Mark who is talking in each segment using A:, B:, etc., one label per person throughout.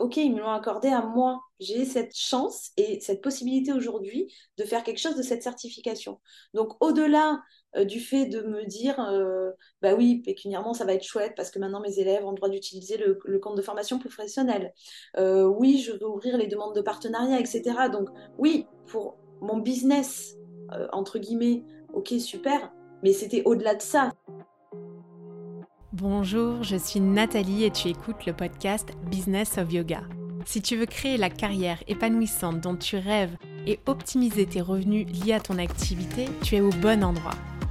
A: ok, ils me l'ont accordé à moi. J'ai cette chance et cette possibilité aujourd'hui de faire quelque chose de cette certification. Donc, au-delà euh, du fait de me dire, euh, bah oui, pécuniairement, ça va être chouette parce que maintenant mes élèves ont le droit d'utiliser le, compte de formation professionnelle. Euh, oui, je veux ouvrir les demandes de partenariat, etc. Donc, oui, pour mon business, entre guillemets, ok, super, mais c'était au-delà de ça.
B: Bonjour, je suis Nathalie et tu écoutes le podcast Business of Yoga. Si tu veux créer la carrière épanouissante dont tu rêves et optimiser tes revenus liés à ton activité, tu es au bon endroit.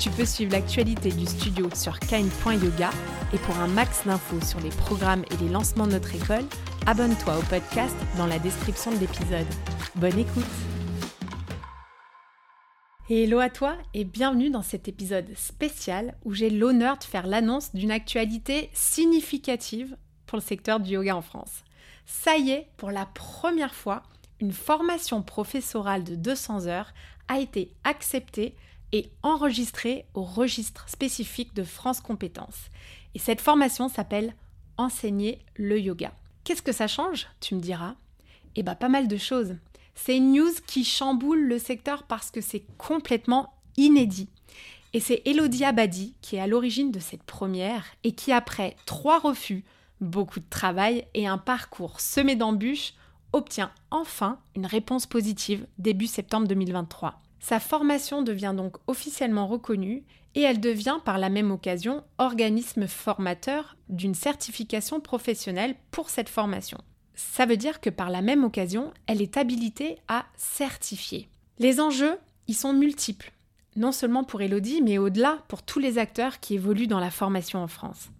B: Tu peux suivre l'actualité du studio sur kine.yoga et pour un max d'infos sur les programmes et les lancements de notre école, abonne-toi au podcast dans la description de l'épisode. Bonne écoute Hello à toi et bienvenue dans cet épisode spécial où j'ai l'honneur de faire l'annonce d'une actualité significative pour le secteur du yoga en France. Ça y est, pour la première fois, une formation professorale de 200 heures a été acceptée et enregistré au registre spécifique de France Compétences. Et cette formation s'appelle Enseigner le yoga. Qu'est-ce que ça change Tu me diras? Eh bien, pas mal de choses. C'est une news qui chamboule le secteur parce que c'est complètement inédit. Et c'est Elodie Abadi qui est à l'origine de cette première et qui, après trois refus, beaucoup de travail et un parcours semé d'embûches, obtient enfin une réponse positive début septembre 2023. Sa formation devient donc officiellement reconnue et elle devient par la même occasion organisme formateur d'une certification professionnelle pour cette formation. Ça veut dire que par la même occasion, elle est habilitée à certifier. Les enjeux, y sont multiples, non seulement pour Elodie, mais au-delà pour tous les acteurs qui évoluent dans la formation en France.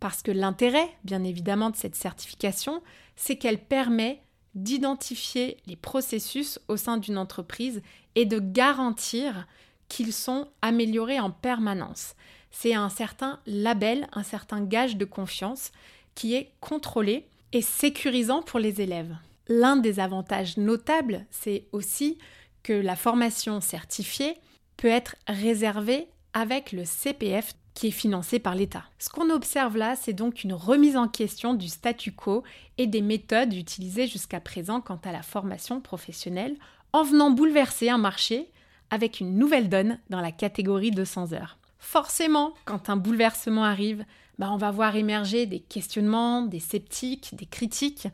B: Parce que l'intérêt, bien évidemment, de cette certification, c'est qu'elle permet d'identifier les processus au sein d'une entreprise et de garantir qu'ils sont améliorés en permanence. C'est un certain label, un certain gage de confiance qui est contrôlé et sécurisant pour les élèves. L'un des avantages notables, c'est aussi que la formation certifiée peut être réservée avec le CPF qui est financé par l'État. Ce qu'on observe là, c'est donc une remise en question du statu quo et des méthodes utilisées jusqu'à présent quant à la formation professionnelle, en venant bouleverser un marché avec une nouvelle donne dans la catégorie 200 heures. Forcément, quand un bouleversement arrive, bah on va voir émerger des questionnements, des sceptiques, des critiques,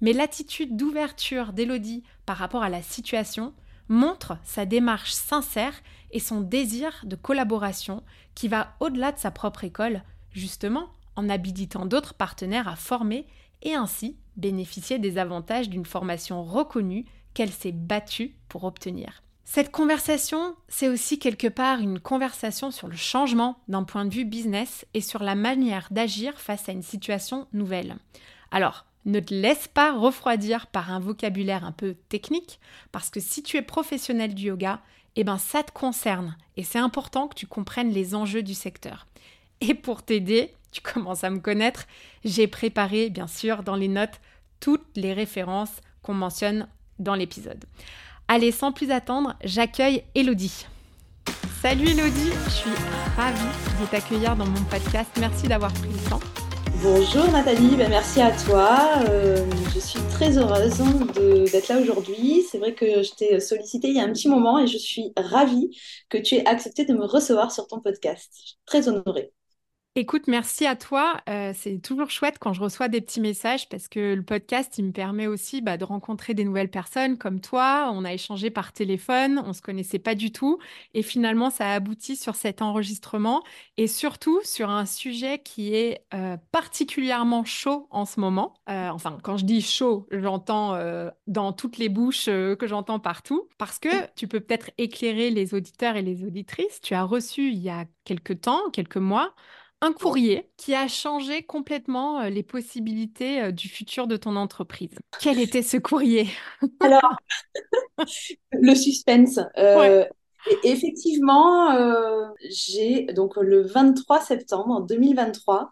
B: mais l'attitude d'ouverture d'Elodie par rapport à la situation montre sa démarche sincère et son désir de collaboration qui va au-delà de sa propre école, justement en habilitant d'autres partenaires à former et ainsi bénéficier des avantages d'une formation reconnue qu'elle s'est battue pour obtenir. Cette conversation, c'est aussi quelque part une conversation sur le changement d'un point de vue business et sur la manière d'agir face à une situation nouvelle. Alors, ne te laisse pas refroidir par un vocabulaire un peu technique, parce que si tu es professionnel du yoga, eh ben ça te concerne et c'est important que tu comprennes les enjeux du secteur. Et pour t'aider, tu commences à me connaître, j'ai préparé bien sûr dans les notes toutes les références qu'on mentionne dans l'épisode. Allez, sans plus attendre, j'accueille Elodie. Salut Elodie, je suis ravie de t'accueillir dans mon podcast. Merci d'avoir pris le temps.
A: Bonjour Nathalie, ben, merci à toi. Euh, je suis très heureuse d'être là aujourd'hui. C'est vrai que je t'ai sollicité il y a un petit moment et je suis ravie que tu aies accepté de me recevoir sur ton podcast. Très honorée.
B: Écoute, merci à toi. Euh, c'est toujours chouette quand je reçois des petits messages parce que le podcast, il me permet aussi bah, de rencontrer des nouvelles personnes comme toi. On a échangé par téléphone, on ne se connaissait pas du tout. Et finalement, ça a abouti sur cet enregistrement et surtout sur un sujet qui est euh, particulièrement chaud en ce moment. Euh, enfin, quand je dis chaud, j'entends dans toutes les bouches que j'entends partout parce que tu peux peut-être éclairer les auditeurs et les auditrices. Tu as reçu il y a quelques temps, quelques mois, un courrier qui a changé complètement les possibilités du futur de ton entreprise. Quel était ce courrier?
A: Alors, le suspense. Effectivement, j'ai donc le 23 septembre 2023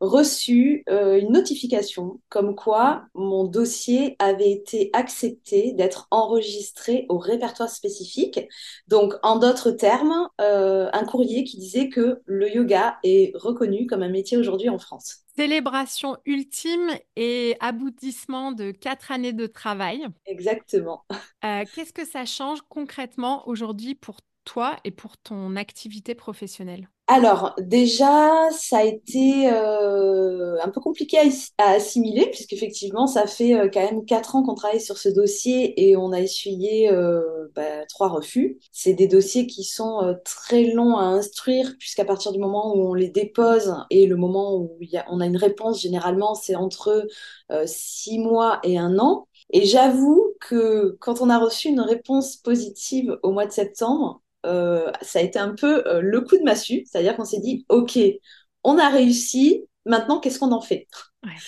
A: reçu euh, une notification comme quoi mon dossier avait été accepté d'être enregistré au répertoire spécifique. Donc, en d'autres termes, euh, un courrier qui disait que le yoga est reconnu comme un métier aujourd'hui en France.
B: Célébration ultime et aboutissement de quatre années de travail.
A: Exactement.
B: Euh, qu'est-ce que ça change concrètement aujourd'hui pour toi et pour ton activité professionnelle?
A: Alors, déjà, ça a été euh, un peu compliqué à, assimiler, puisqu'effectivement, ça fait euh, quand même quatre ans qu'on travaille sur ce dossier et on a essuyé euh, bah, trois refus. C'est des dossiers qui sont très longs à instruire, puisqu'à partir du moment où on les dépose et le moment où on a une réponse, généralement, c'est entre six mois et un an. Et j'avoue que quand on a reçu une réponse positive au mois de septembre, euh, ça a été un peu euh, le coup de massue, c'est-à-dire qu'on s'est dit, OK, on a réussi, maintenant qu'est-ce qu'on en fait?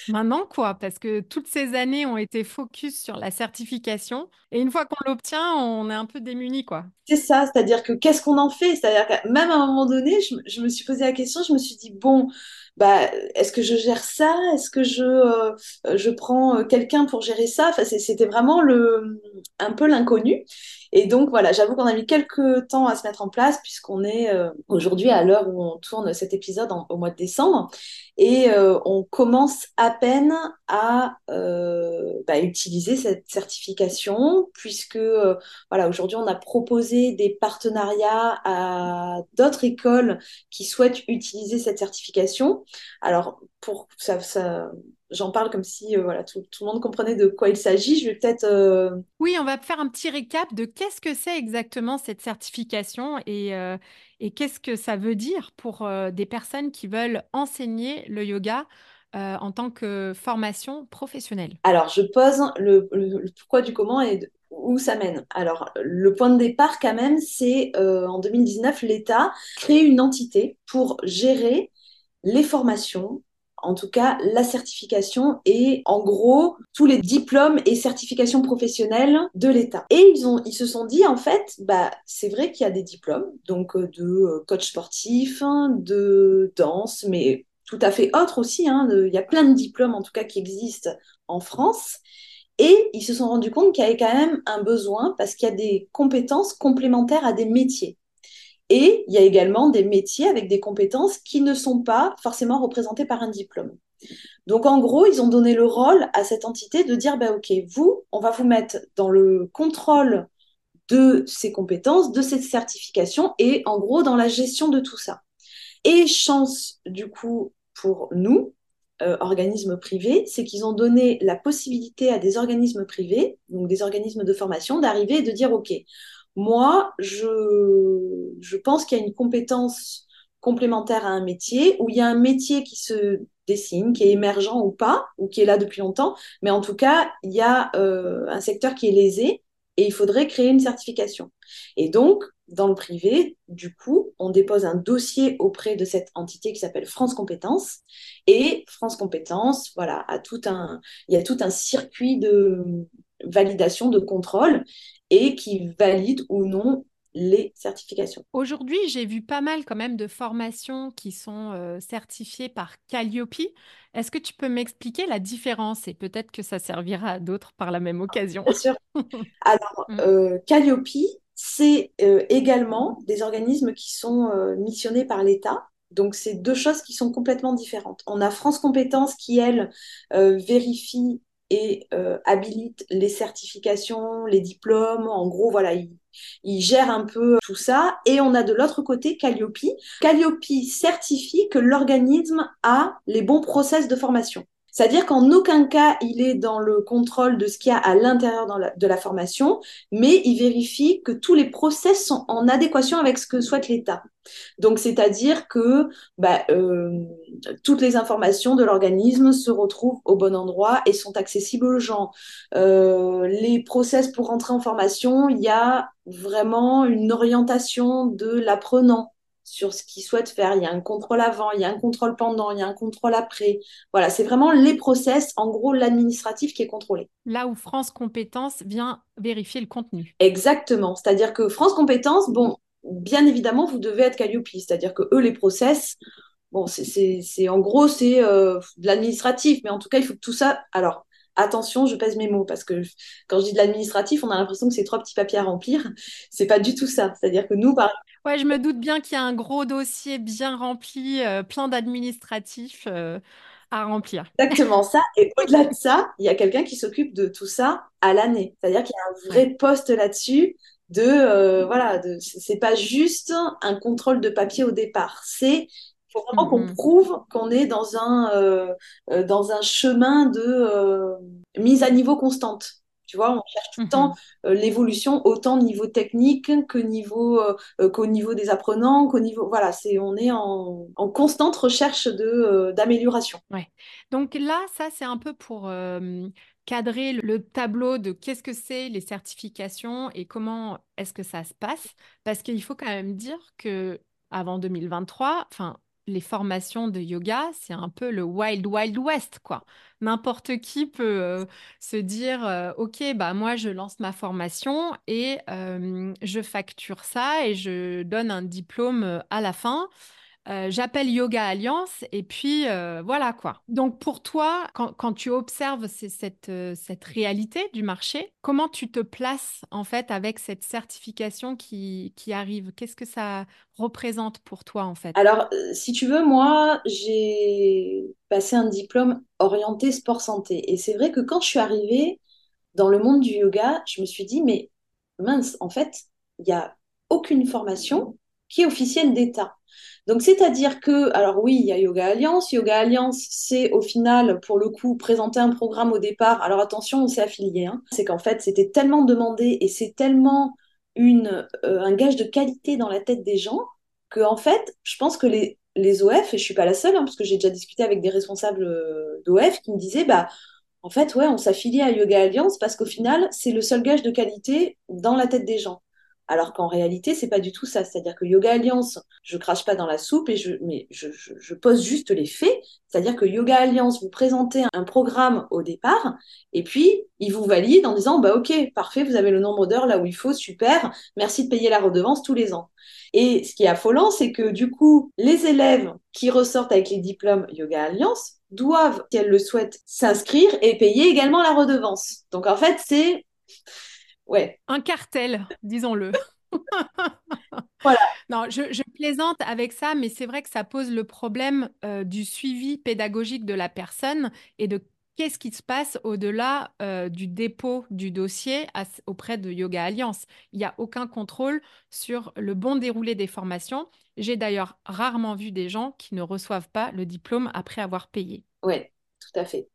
B: Maintenant quoi? Parce que toutes ces années ont été focus sur la certification. Et une fois qu'on l'obtient, on est un peu démuni quoi.
A: C'est ça, c'est-à-dire que qu'est-ce qu'on en fait? C'est-à-dire que même à un moment donné, je, me suis posé la question, je me suis dit, bon, bah, est-ce que je gère ça? Est-ce que je, euh, je prends quelqu'un pour gérer ça? Enfin, C'était vraiment le, un peu l'inconnu. Et donc voilà, j'avoue qu'on a mis quelques temps à se mettre en place puisqu'on est euh, aujourd'hui à l'heure où on tourne cet épisode au mois de décembre et euh, on commence à peine à euh, bah, utiliser cette certification puisque voilà aujourd'hui on a proposé des partenariats à d'autres écoles qui souhaitent utiliser cette certification. Alors pour ça, ça j'en parle comme si euh, voilà, tout, le monde comprenait de quoi il s'agit. Je vais peut-être. Euh,
B: oui, on va faire un petit récap de qu'est-ce que c'est exactement cette certification et, euh, et qu'est-ce que ça veut dire pour des personnes qui veulent enseigner le yoga. en tant que formation professionnelle
A: Alors, je pose le, pourquoi du comment et où ça mène. Alors, le point de départ, quand même, c'est en 2019, l'État crée une entité pour gérer les formations en tout cas la certification et en gros tous les diplômes et certifications professionnelles de l'État. Et ils se sont dit en fait bah c'est vrai qu'il y a des diplômes donc euh, de euh, coach sportif, de danse mais tout à fait autre aussi hein, il y a plein de diplômes en tout cas qui existent en France. Et ils se sont rendus compte qu'il y avait quand même un besoin parce qu'il y a des compétences complémentaires à des métiers. Et il y a également des métiers avec des compétences qui ne sont pas forcément représentées par un diplôme. Donc en gros, ils ont donné le rôle à cette entité de dire, bah, OK, vous, on va vous mettre dans le contrôle de ces compétences, de ces certifications et en gros dans la gestion de tout ça. Et chance du coup pour nous, euh, organismes privés, c'est qu'ils ont donné la possibilité à des organismes privés, donc des organismes de formation, d'arriver et de dire, OK, moi, je, je pense qu'il y a une compétence complémentaire à un métier, où il y a un métier qui se dessine, qui est émergent ou pas, ou qui est là depuis longtemps, mais en tout cas, il y a euh, un secteur qui est lésé et il faudrait créer une certification. Et donc, dans le privé, du coup, on dépose un dossier auprès de cette entité qui s'appelle France Compétences. Et France Compétences, voilà, a tout un, il y a tout un circuit de validation, de contrôle et qui valide ou non les certifications.
B: Aujourd'hui, j'ai vu pas mal quand même de formations qui sont euh, certifiées par Calliope. Est-ce que tu peux m'expliquer la différence et peut-être que ça servira à d'autres par la même occasion?
A: Bien sûr. Alors, mm. euh, Calliope, c'est euh, également des organismes qui sont missionnés par l'État. Donc, c'est deux choses qui sont complètement différentes. On a France Compétences qui, elle, vérifie et euh, habilite les certifications, les diplômes. En gros, voilà, il, il, gère un peu tout ça. Et on a de l'autre côté Calliope. Calliope certifie que l'organisme a les bons process de formation. C'est-à-dire qu'en aucun cas, il est dans le contrôle de ce qu'il y a à l'intérieur de la formation, mais il vérifie que tous les process sont en adéquation avec ce que souhaite l'État. Donc, c'est-à-dire que bah, euh, toutes les informations de l'organisme se retrouvent au bon endroit et sont accessibles aux gens. Euh, les process pour rentrer en formation, il y a vraiment une orientation de l'apprenant sur ce qu'ils souhaitent faire. Il y a un contrôle avant, il y a un contrôle pendant, il y a un contrôle après. Voilà, c'est vraiment les process, en gros, l'administratif qui est contrôlé.
B: Là où France Compétences vient vérifier le contenu.
A: Exactement. C'est-à-dire que France Compétences, bon, bien évidemment, vous devez être Calliope. C'est-à-dire que eux, les process, bon, c'est en gros, c'est euh, de l'administratif, mais en tout cas, il faut que tout ça. Alors, attention, je pèse mes mots parce que quand je dis de l'administratif, on a l'impression que c'est trois petits papiers à remplir. C'est pas du tout ça. C'est-à-dire que nous, par
B: Ouais, je me doute bien qu'il y a un gros dossier bien rempli, euh, plein d'administratifs euh, à remplir.
A: Exactement ça. Et au-delà de ça, il y a quelqu'un qui s'occupe de tout ça à l'année. C'est-à-dire qu'il y a un vrai poste là-dessus de euh, voilà, de, c'est pas juste un contrôle de papier au départ. C'est faut vraiment qu'on mm-hmm. prouve qu'on est dans un dans un chemin de mise à niveau constante. Tu vois, on cherche tout le temps mhm. euh, l'évolution, autant au niveau technique que niveau, euh, euh, qu'au niveau des apprenants, qu'au niveau. Voilà, c'est, on est en, constante recherche de, d'amélioration.
B: Ouais. Donc là, ça, c'est un peu pour cadrer le tableau de qu'est-ce que c'est les certifications et comment est-ce que ça se passe. Parce qu'il faut quand même dire que avant 2023, enfin, les formations de yoga, c'est un peu le wild wild west quoi. N'importe qui peut euh, se dire euh, OK, bah moi je lance ma formation et euh, je facture ça et je donne un diplôme à la fin. Euh, j'appelle Yoga Alliance et puis euh, voilà quoi. Donc pour toi, quand, tu observes cette, euh, cette réalité du marché, comment tu te places en fait avec cette certification qui, qui arrive? Qu'est-ce que ça représente pour toi en fait?
A: Alors si tu veux, moi j'ai passé un diplôme orienté sport santé et c'est vrai que quand je suis arrivée dans le monde du yoga, je me suis dit mais mince, en fait, il n'y a aucune formation qui est officielle d'État. Donc, c'est-à-dire que, alors oui, il y a Yoga Alliance. Yoga Alliance, c'est au final, pour le coup, présenter un programme au départ. Alors attention, on s'est affilié. Hein. C'est qu'en fait, c'était tellement demandé et c'est tellement euh, un gage de qualité dans la tête des gens que, en fait, je pense que les, les OF, et je suis pas la seule, hein, parce que j'ai déjà discuté avec des responsables euh, d'OF qui me disaient, bah, en fait, ouais, on s'affilie à Yoga Alliance parce qu'au final, c'est le seul gage de qualité dans la tête des gens. Alors qu'en réalité, c'est pas du tout ça. C'est-à-dire que Yoga Alliance, je crache pas dans la soupe et je, mais je, pose juste les faits. C'est-à-dire que Yoga Alliance, vous présentez un programme au départ et puis il vous valide en disant, bah ok, parfait, vous avez le nombre d'heures là où il faut, super, merci de payer la redevance tous les ans. Et ce qui est affolant, c'est que du coup, les élèves qui ressortent avec les diplômes Yoga Alliance doivent, si elles le souhaitent, s'inscrire et payer également la redevance. Donc en fait, c'est ouais.
B: Un cartel, disons-le.
A: voilà.
B: Non, je, plaisante avec ça, mais c'est vrai que ça pose le problème euh, du suivi pédagogique de la personne et de qu'est-ce qui se passe au-delà euh, du dépôt du dossier auprès de Yoga Alliance. Il n'y a aucun contrôle sur le bon déroulé des formations. J'ai d'ailleurs rarement vu des gens qui ne reçoivent pas le diplôme après avoir payé.
A: Oui, tout à fait.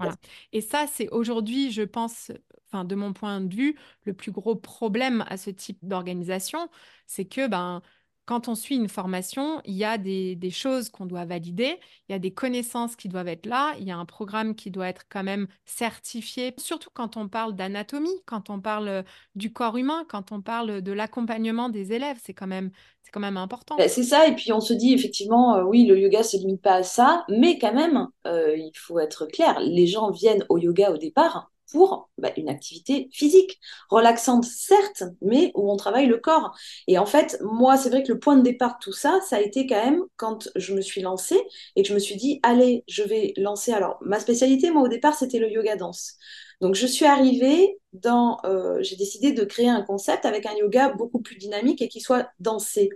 B: Voilà. Et ça, c'est aujourd'hui, je pense, enfin, de mon point de vue, le plus gros problème à ce type d'organisation, c'est que ben, quand on suit une formation, il y a des, choses qu'on doit valider, il y a des connaissances qui doivent être là, il y a un programme qui doit être quand même certifié, surtout quand on parle d'anatomie, quand on parle du corps humain, quand on parle de l'accompagnement des élèves, c'est quand même c'est quand même important.
A: Bah, c'est ça, et puis on se dit effectivement, euh, oui, le yoga se limite pas à ça, mais quand même, euh, il faut être clair, les gens viennent au yoga au départ pour bah, une activité physique, relaxante certes, mais où on travaille le corps. Et en fait, moi, c'est vrai que le point de départ de tout ça, ça a été quand même quand je me suis lancée et que je me suis dit, allez, je vais lancer. Alors, ma spécialité, moi, au départ, c'était le yoga danse. Donc, je suis arrivée dans. Euh, j'ai décidé de créer un concept avec un yoga beaucoup plus dynamique et qui soit dansé.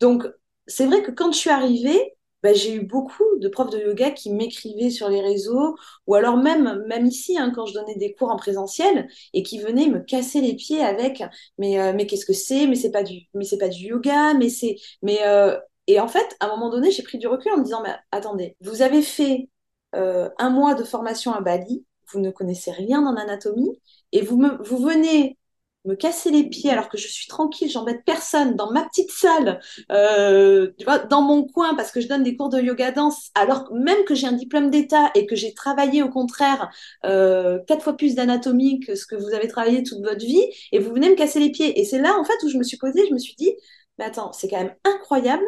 A: Donc, c'est vrai que quand je suis arrivée, bah, j'ai eu beaucoup de profs de yoga qui m'écrivaient sur les réseaux, ou alors même, même ici, hein, quand je donnais des cours en présentiel, et qui venaient me casser les pieds avec, mais, euh, mais qu'est-ce que c'est? Mais c'est pas du, mais c'est pas du yoga, mais c'est, mais euh, et en fait, à un moment donné, j'ai pris du recul en me disant, mais attendez, vous avez fait euh, un mois de formation à Bali, vous ne connaissez rien en anatomie, et vous me, vous venez me casser les pieds alors que je suis tranquille, j'embête personne dans ma petite salle, euh, tu vois, dans mon coin parce que je donne des cours de yoga danse, alors même que j'ai un diplôme d'état et que j'ai travaillé au contraire euh, quatre fois plus d'anatomie que ce que vous avez travaillé toute votre vie, et vous venez me casser les pieds. Et c'est là en fait où je me suis posée, je me suis dit, mais attends, c'est quand même incroyable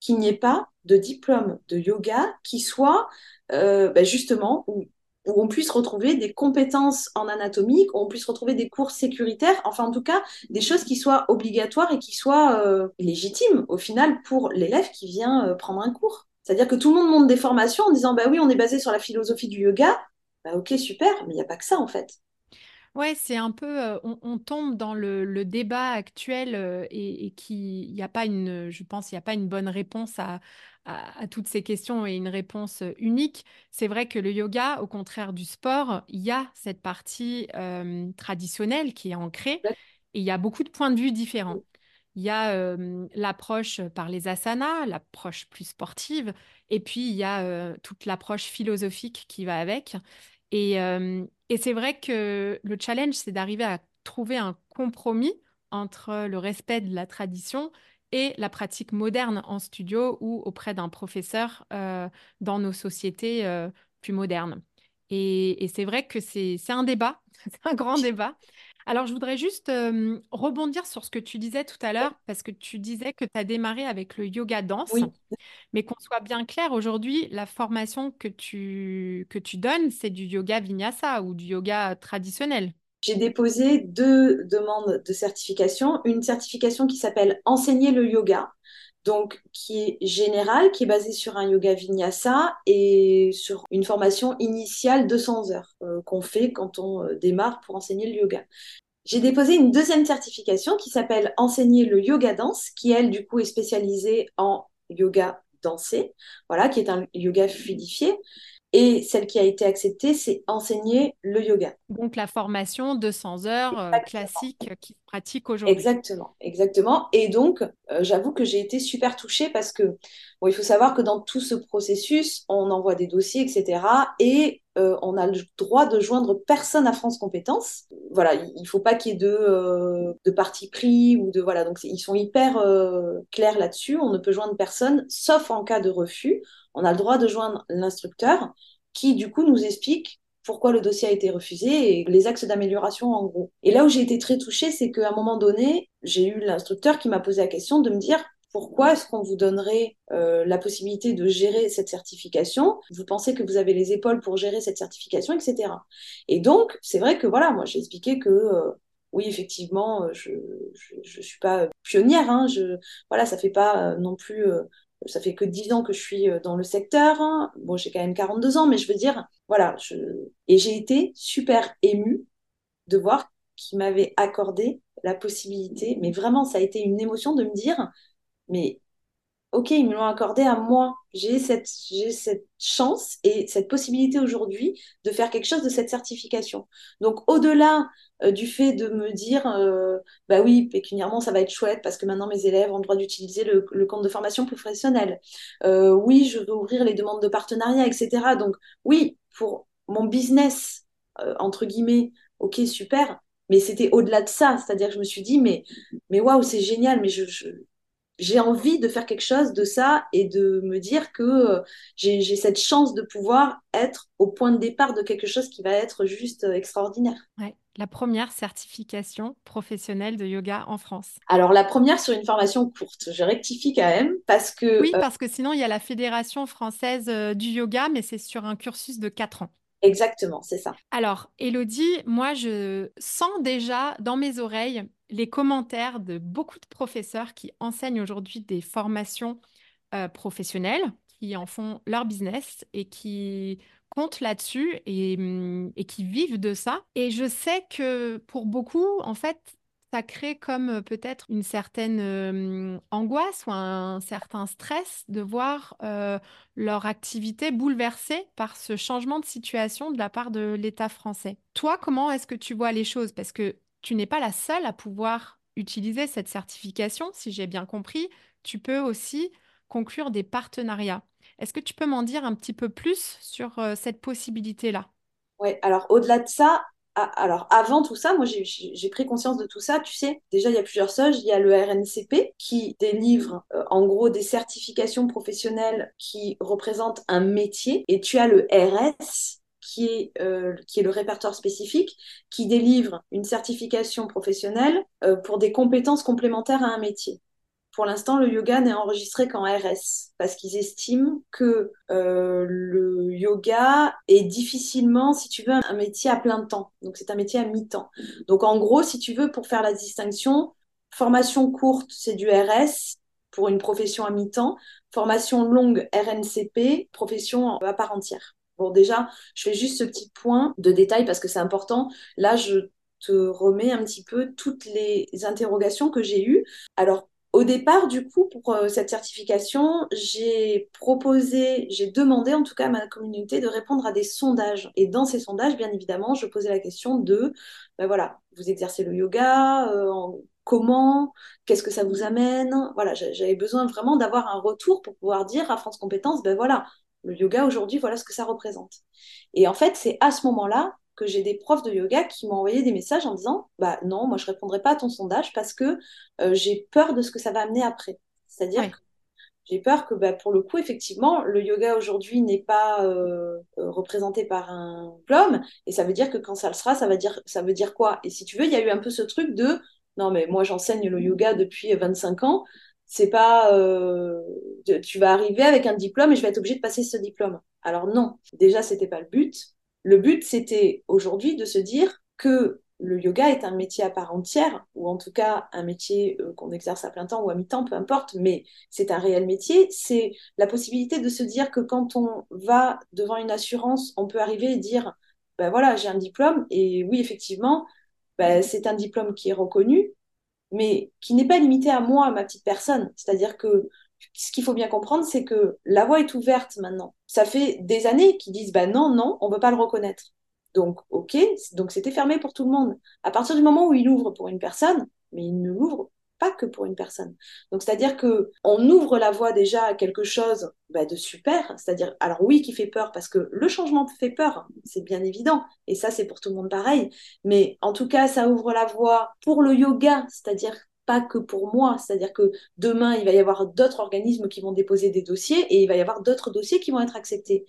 A: qu'il n'y ait pas de diplôme de yoga qui soit euh, bah, justement où, où, on puisse retrouver des compétences en anatomie, où on puisse retrouver des cours sécuritaires, enfin en tout cas des choses qui soient obligatoires et qui soient euh, légitimes au final pour l'élève qui vient euh, prendre un cours. C'est-à-dire que tout le monde monte des formations en disant bah oui, on est basé sur la philosophie du yoga. Bah ok, super, mais il n'y a pas que ça en fait.
B: Ouais, c'est un peu, euh, on, on tombe dans le, le débat actuel euh, et, et qui, il n'y a pas une, je pense, il n'y a pas une bonne réponse à, à, à toutes ces questions et une réponse unique. C'est vrai que le yoga, au contraire du sport, il y a cette partie euh, traditionnelle qui est ancrée et il y a beaucoup de points de vue différents. Il y a euh, l'approche par les asanas, l'approche plus sportive, et puis il y a euh, toute l'approche philosophique qui va avec. Et, euh, et c'est vrai que le challenge, c'est d'arriver à trouver un compromis entre le respect de la tradition et la pratique moderne en studio ou auprès d'un professeur euh, dans nos sociétés euh, plus modernes. Et, et c'est vrai que c'est un débat, c'est un grand débat. Alors, je voudrais juste euh, rebondir sur ce que tu disais tout à l'heure, parce que tu disais que tu as démarré avec le yoga danse.
A: Oui,
B: Mais qu'on soit bien clair, aujourd'hui, la formation que tu, que tu donnes, c'est du yoga vinyasa ou du yoga traditionnel.
A: j'ai déposé deux demandes de certification. Une certification qui s'appelle Enseigner le yoga, donc qui est générale, qui est basée sur un yoga vinyasa et sur une formation initiale de 200 heures euh, qu'on fait quand on euh, démarre pour enseigner le yoga. J'ai déposé une deuxième certification qui s'appelle Enseigner le yoga danse, qui elle, du coup, est spécialisée en yoga dansé, voilà, qui est un yoga fluidifié. Et celle qui a été acceptée, c'est Enseigner le yoga.
B: Donc, la formation 200 heures euh,
A: Exactement.
B: classique euh, qui pratique aujourd'hui.
A: Exactement, exactement. Et donc, euh, j'avoue que j'ai été super touchée parce que, bon, il faut savoir que dans tout ce processus, on envoie des dossiers, etc. Et euh, on a le droit de joindre personne à France Compétences. Voilà, il ne faut pas qu'il y ait de, euh, de parti pris ou de voilà. Donc, ils sont hyper clairs là-dessus. On ne peut joindre personne, sauf en cas de refus. On a le droit de joindre l'instructeur qui, du coup, nous explique pourquoi le dossier a été refusé et les axes d'amélioration en gros. Et là où j'ai été très touchée, c'est qu'à un moment donné, j'ai eu l'instructeur qui m'a posé la question de me dire pourquoi est-ce qu'on vous donnerait euh, la possibilité de gérer cette certification? Vous pensez que vous avez les épaules pour gérer cette certification, etc. Et donc, c'est vrai que voilà, moi j'ai expliqué que euh, oui, effectivement, euh, je, je, je suis pas pionnière, hein, je, voilà, ça fait pas non plus, ça fait que 10 ans que je suis euh, dans le secteur. hein. Bon, j'ai quand même 42 ans, mais je veux dire, voilà, et j'ai été super émue de voir qu'il m'avait accordé la possibilité, mais vraiment, ça a été une émotion de me dire, mais ok, ils me l'ont accordé à moi. J'ai cette, j'ai cette chance et cette possibilité aujourd'hui de faire quelque chose de cette certification. Donc, au-delà euh, du fait de me dire, euh, bah oui, pécuniairement, ça va être chouette parce que maintenant mes élèves ont le droit d'utiliser le, le compte de formation professionnelle. Euh, oui, je veux ouvrir les demandes de partenariat, etc. Donc, oui, pour mon business, euh, entre guillemets, ok, super. Mais c'était au-delà de ça, c'est-à-dire que je me suis dit, mais, mais waouh, c'est génial, mais je, je, j'ai envie de faire quelque chose de ça et de me dire que euh, j'ai cette chance de pouvoir être au point de départ de quelque chose qui va être juste euh, extraordinaire.
B: Ouais. La première certification professionnelle de yoga en France.
A: Alors la première sur une formation courte, je rectifie quand même parce que
B: Oui,
A: euh,
B: parce que sinon, il y a la Fédération française du yoga, mais c'est sur un cursus de 4 ans.
A: exactement, c'est ça.
B: Alors, Elodie, moi, je sens déjà dans mes oreilles les commentaires de beaucoup de professeurs qui enseignent aujourd'hui des formations euh, professionnelles, qui en font leur business et qui comptent là-dessus et, hum, et qui vivent de ça. Et je sais que pour beaucoup, en fait, ça crée comme euh, peut-être une certaine euh, angoisse ou un certain stress de voir leur activité bouleversée par ce changement de situation de la part de l'État français. Toi, comment est-ce que tu vois les choses? Parce que tu n'es pas la seule à pouvoir utiliser cette certification, si j'ai bien compris. Tu peux aussi conclure des partenariats. Est-ce que tu peux m'en dire un petit peu plus sur euh, cette possibilité-là?
A: Ouais, alors au-delà de ça, alors avant tout ça, moi j'ai pris conscience de tout ça. Tu sais, déjà il y a plusieurs soges. Il y a le RNCP qui délivre euh, en gros des certifications professionnelles qui représentent un métier, et tu as le RS qui est, euh, qui est le répertoire spécifique, qui délivre une certification professionnelle euh, pour des compétences complémentaires à un métier. pour l'instant, le yoga n'est enregistré qu'en RS parce qu'ils estiment que euh, le yoga est difficilement, si tu veux, un métier à plein temps. Donc, c'est un métier à mi-temps. Donc, en gros, si tu veux, pour faire la distinction, formation courte, c'est du RS pour une profession à mi-temps. Formation longue, RNCP, profession à part entière. Bon, déjà, je fais juste ce petit point de détail parce que c'est important. Là, je te remets un petit peu toutes les interrogations que j'ai eues. Alors, au départ, du coup, pour euh, cette certification, j'ai proposé, j'ai demandé en tout cas à ma communauté de répondre à des sondages. Et dans ces sondages, bien évidemment, je posais la question de, ben voilà, vous exercez le yoga, euh, comment, qu'est-ce que ça vous amène? Voilà, j'avais besoin vraiment d'avoir un retour pour pouvoir dire à France Compétences, ben voilà, le yoga aujourd'hui, voilà ce que ça représente. Et en fait, c'est à ce moment-là que j'ai des profs de yoga qui m'ont envoyé des messages en disant bah non, moi je répondrai pas à ton sondage parce que euh, j'ai peur de ce que ça va amener après. C'est-à-dire que j'ai peur que bah, pour le coup, effectivement, le yoga aujourd'hui n'est pas euh, euh, représenté par un diplôme et ça veut dire que quand ça le sera, ça, va dire, ça veut dire quoi? Et si tu veux, il y a eu un peu ce truc de non, mais moi j'enseigne le yoga depuis 25 ans c'est pas tu vas arriver avec un diplôme et je vais être obligée de passer ce diplôme. Alors non, déjà c'était pas le but. Le but, c'était aujourd'hui de se dire que le yoga est un métier à part entière, ou en tout cas un métier euh, qu'on exerce à plein temps ou à mi-temps, peu importe, mais c'est un réel métier. C'est la possibilité de se dire que quand on va devant une assurance, on peut arriver et dire, ben voilà, j'ai un diplôme, et oui, effectivement, ben, c'est un diplôme qui est reconnu, mais qui n'est pas limité à moi, ma petite personne. C'est-à-dire que ce qu'il faut bien comprendre, c'est que la voie est ouverte maintenant. Ça fait des années qu'ils disent bah non, non, on ne veut pas le reconnaître. Donc, ok, donc c'était fermé pour tout le monde. À partir du moment où il ouvre pour une personne, mais il ne l'ouvre pas que pour une personne. Donc, c'est-à-dire que on ouvre la voie déjà à quelque chose bah, de super, c'est-à-dire, alors oui, qui fait peur, parce que le changement fait peur, c'est bien évident, et ça, c'est pour tout le monde pareil, mais en tout cas, ça ouvre la voie pour le yoga, c'est-à-dire pas que pour moi. C'est-à-dire que demain, il va y avoir d'autres organismes qui vont déposer des dossiers et il va y avoir d'autres dossiers qui vont être acceptés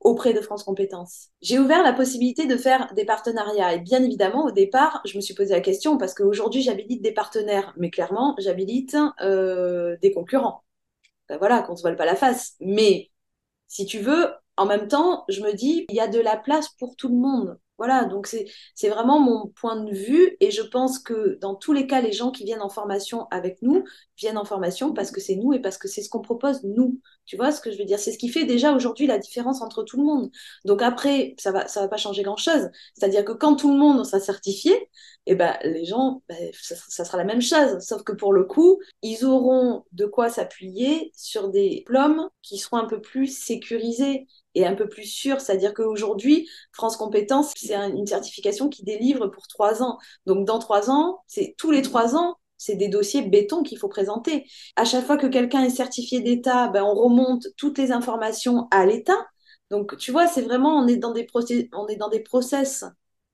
A: auprès de France Compétences. J'ai ouvert la possibilité de faire des partenariats. Et bien évidemment, au départ, je me suis posé la question parce qu'aujourd'hui, j'habilite des partenaires, mais clairement, j'habilite euh, des concurrents. Ben voilà, qu'on se voile pas la face. Mais si tu veux, en même temps, je me dis, il y a de la place pour tout le monde. Voilà, donc c'est vraiment mon point de vue et je pense que dans tous les cas, les gens qui viennent en formation avec nous viennent en formation parce que c'est nous et parce que c'est ce qu'on propose nous. Tu vois ce que je veux dire? C'est ce qui fait déjà aujourd'hui la différence entre tout le monde. Donc après, ça va, ça va pas changer grand-chose. C'est-à-dire que quand tout le monde sera certifié, eh ben, les gens, ben, ça, ça, sera la même chose. Sauf que pour le coup, ils auront de quoi s'appuyer sur des diplômes qui seront un peu plus sécurisés et un peu plus sûr. C'est-à-dire qu'aujourd'hui, France Compétences, c'est une certification qui délivre pour trois ans. Donc, dans trois ans, c'est tous les trois ans, c'est des dossiers béton qu'il faut présenter. À chaque fois que quelqu'un est certifié d'État, ben, on remonte toutes les informations à l'État. Donc, tu vois, c'est vraiment, on est dans des process, on est dans des process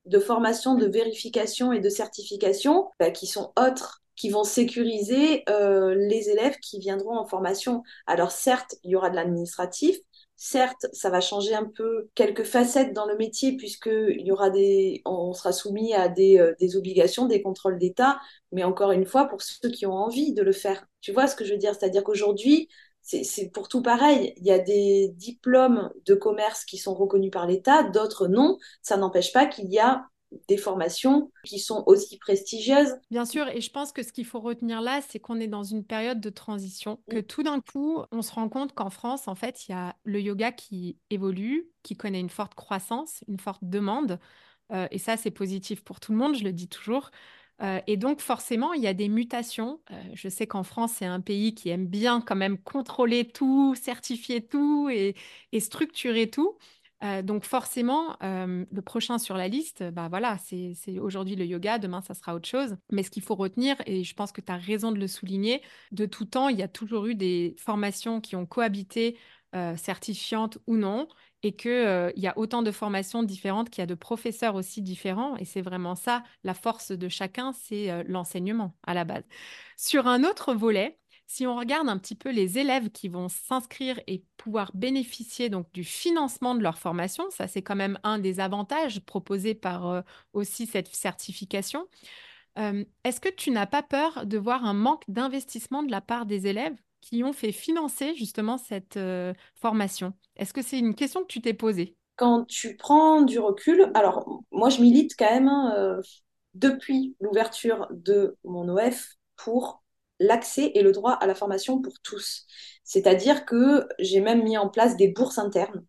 A: de formation, de vérification et de certification ben, qui sont autres qui vont sécuriser euh, les élèves qui viendront en formation. Alors certes, il y aura de l'administratif, Certes, ça va changer un peu quelques facettes dans le métier puisque il y aura des, on sera soumis à des, euh, des obligations, des contrôles d'État, mais encore une fois pour ceux qui ont envie de le faire. Tu vois ce que je veux dire? C'est-à-dire qu'aujourd'hui, c'est pour tout pareil. Il y a des diplômes de commerce qui sont reconnus par l'État, d'autres non. Ça n'empêche pas qu'il y a des formations qui sont aussi prestigieuses.
B: Bien sûr, et je pense que ce qu'il faut retenir là, c'est qu'on est dans une période de transition, que tout d'un coup, on se rend compte qu'en France, en fait, il y a le yoga qui évolue, qui connaît une forte croissance, une forte demande. Euh, et ça, c'est positif pour tout le monde, je le dis toujours. Euh, et donc, forcément, il y a des mutations. Euh, je sais qu'en France, c'est un pays qui aime bien quand même contrôler tout, certifier tout et structurer tout. Euh, donc forcément, euh, le prochain sur la liste, bah voilà, c'est aujourd'hui le yoga, demain ça sera autre chose. Mais ce qu'il faut retenir, et je pense que tu as raison de le souligner, de tout temps, il y a toujours eu des formations qui ont cohabité, euh, certifiantes ou non, et qu'il il y a autant de formations différentes qu'il y a de professeurs aussi différents. Et c'est vraiment ça, la force de chacun, c'est l'enseignement à la base. Sur un autre volet, si on regarde un petit peu les élèves qui vont s'inscrire et pouvoir bénéficier donc du financement de leur formation, ça c'est quand même un des avantages proposés par euh, aussi cette certification. est-ce que tu n'as pas peur de voir un manque d'investissement de la part des élèves qui ont fait financer justement cette formation? Est-ce que c'est une question que tu t'es posée?
A: Quand tu prends du recul, alors moi je milite quand même depuis l'ouverture de mon OF pour l'accès et le droit à la formation pour tous. C'est-à-dire que j'ai même mis en place des bourses internes.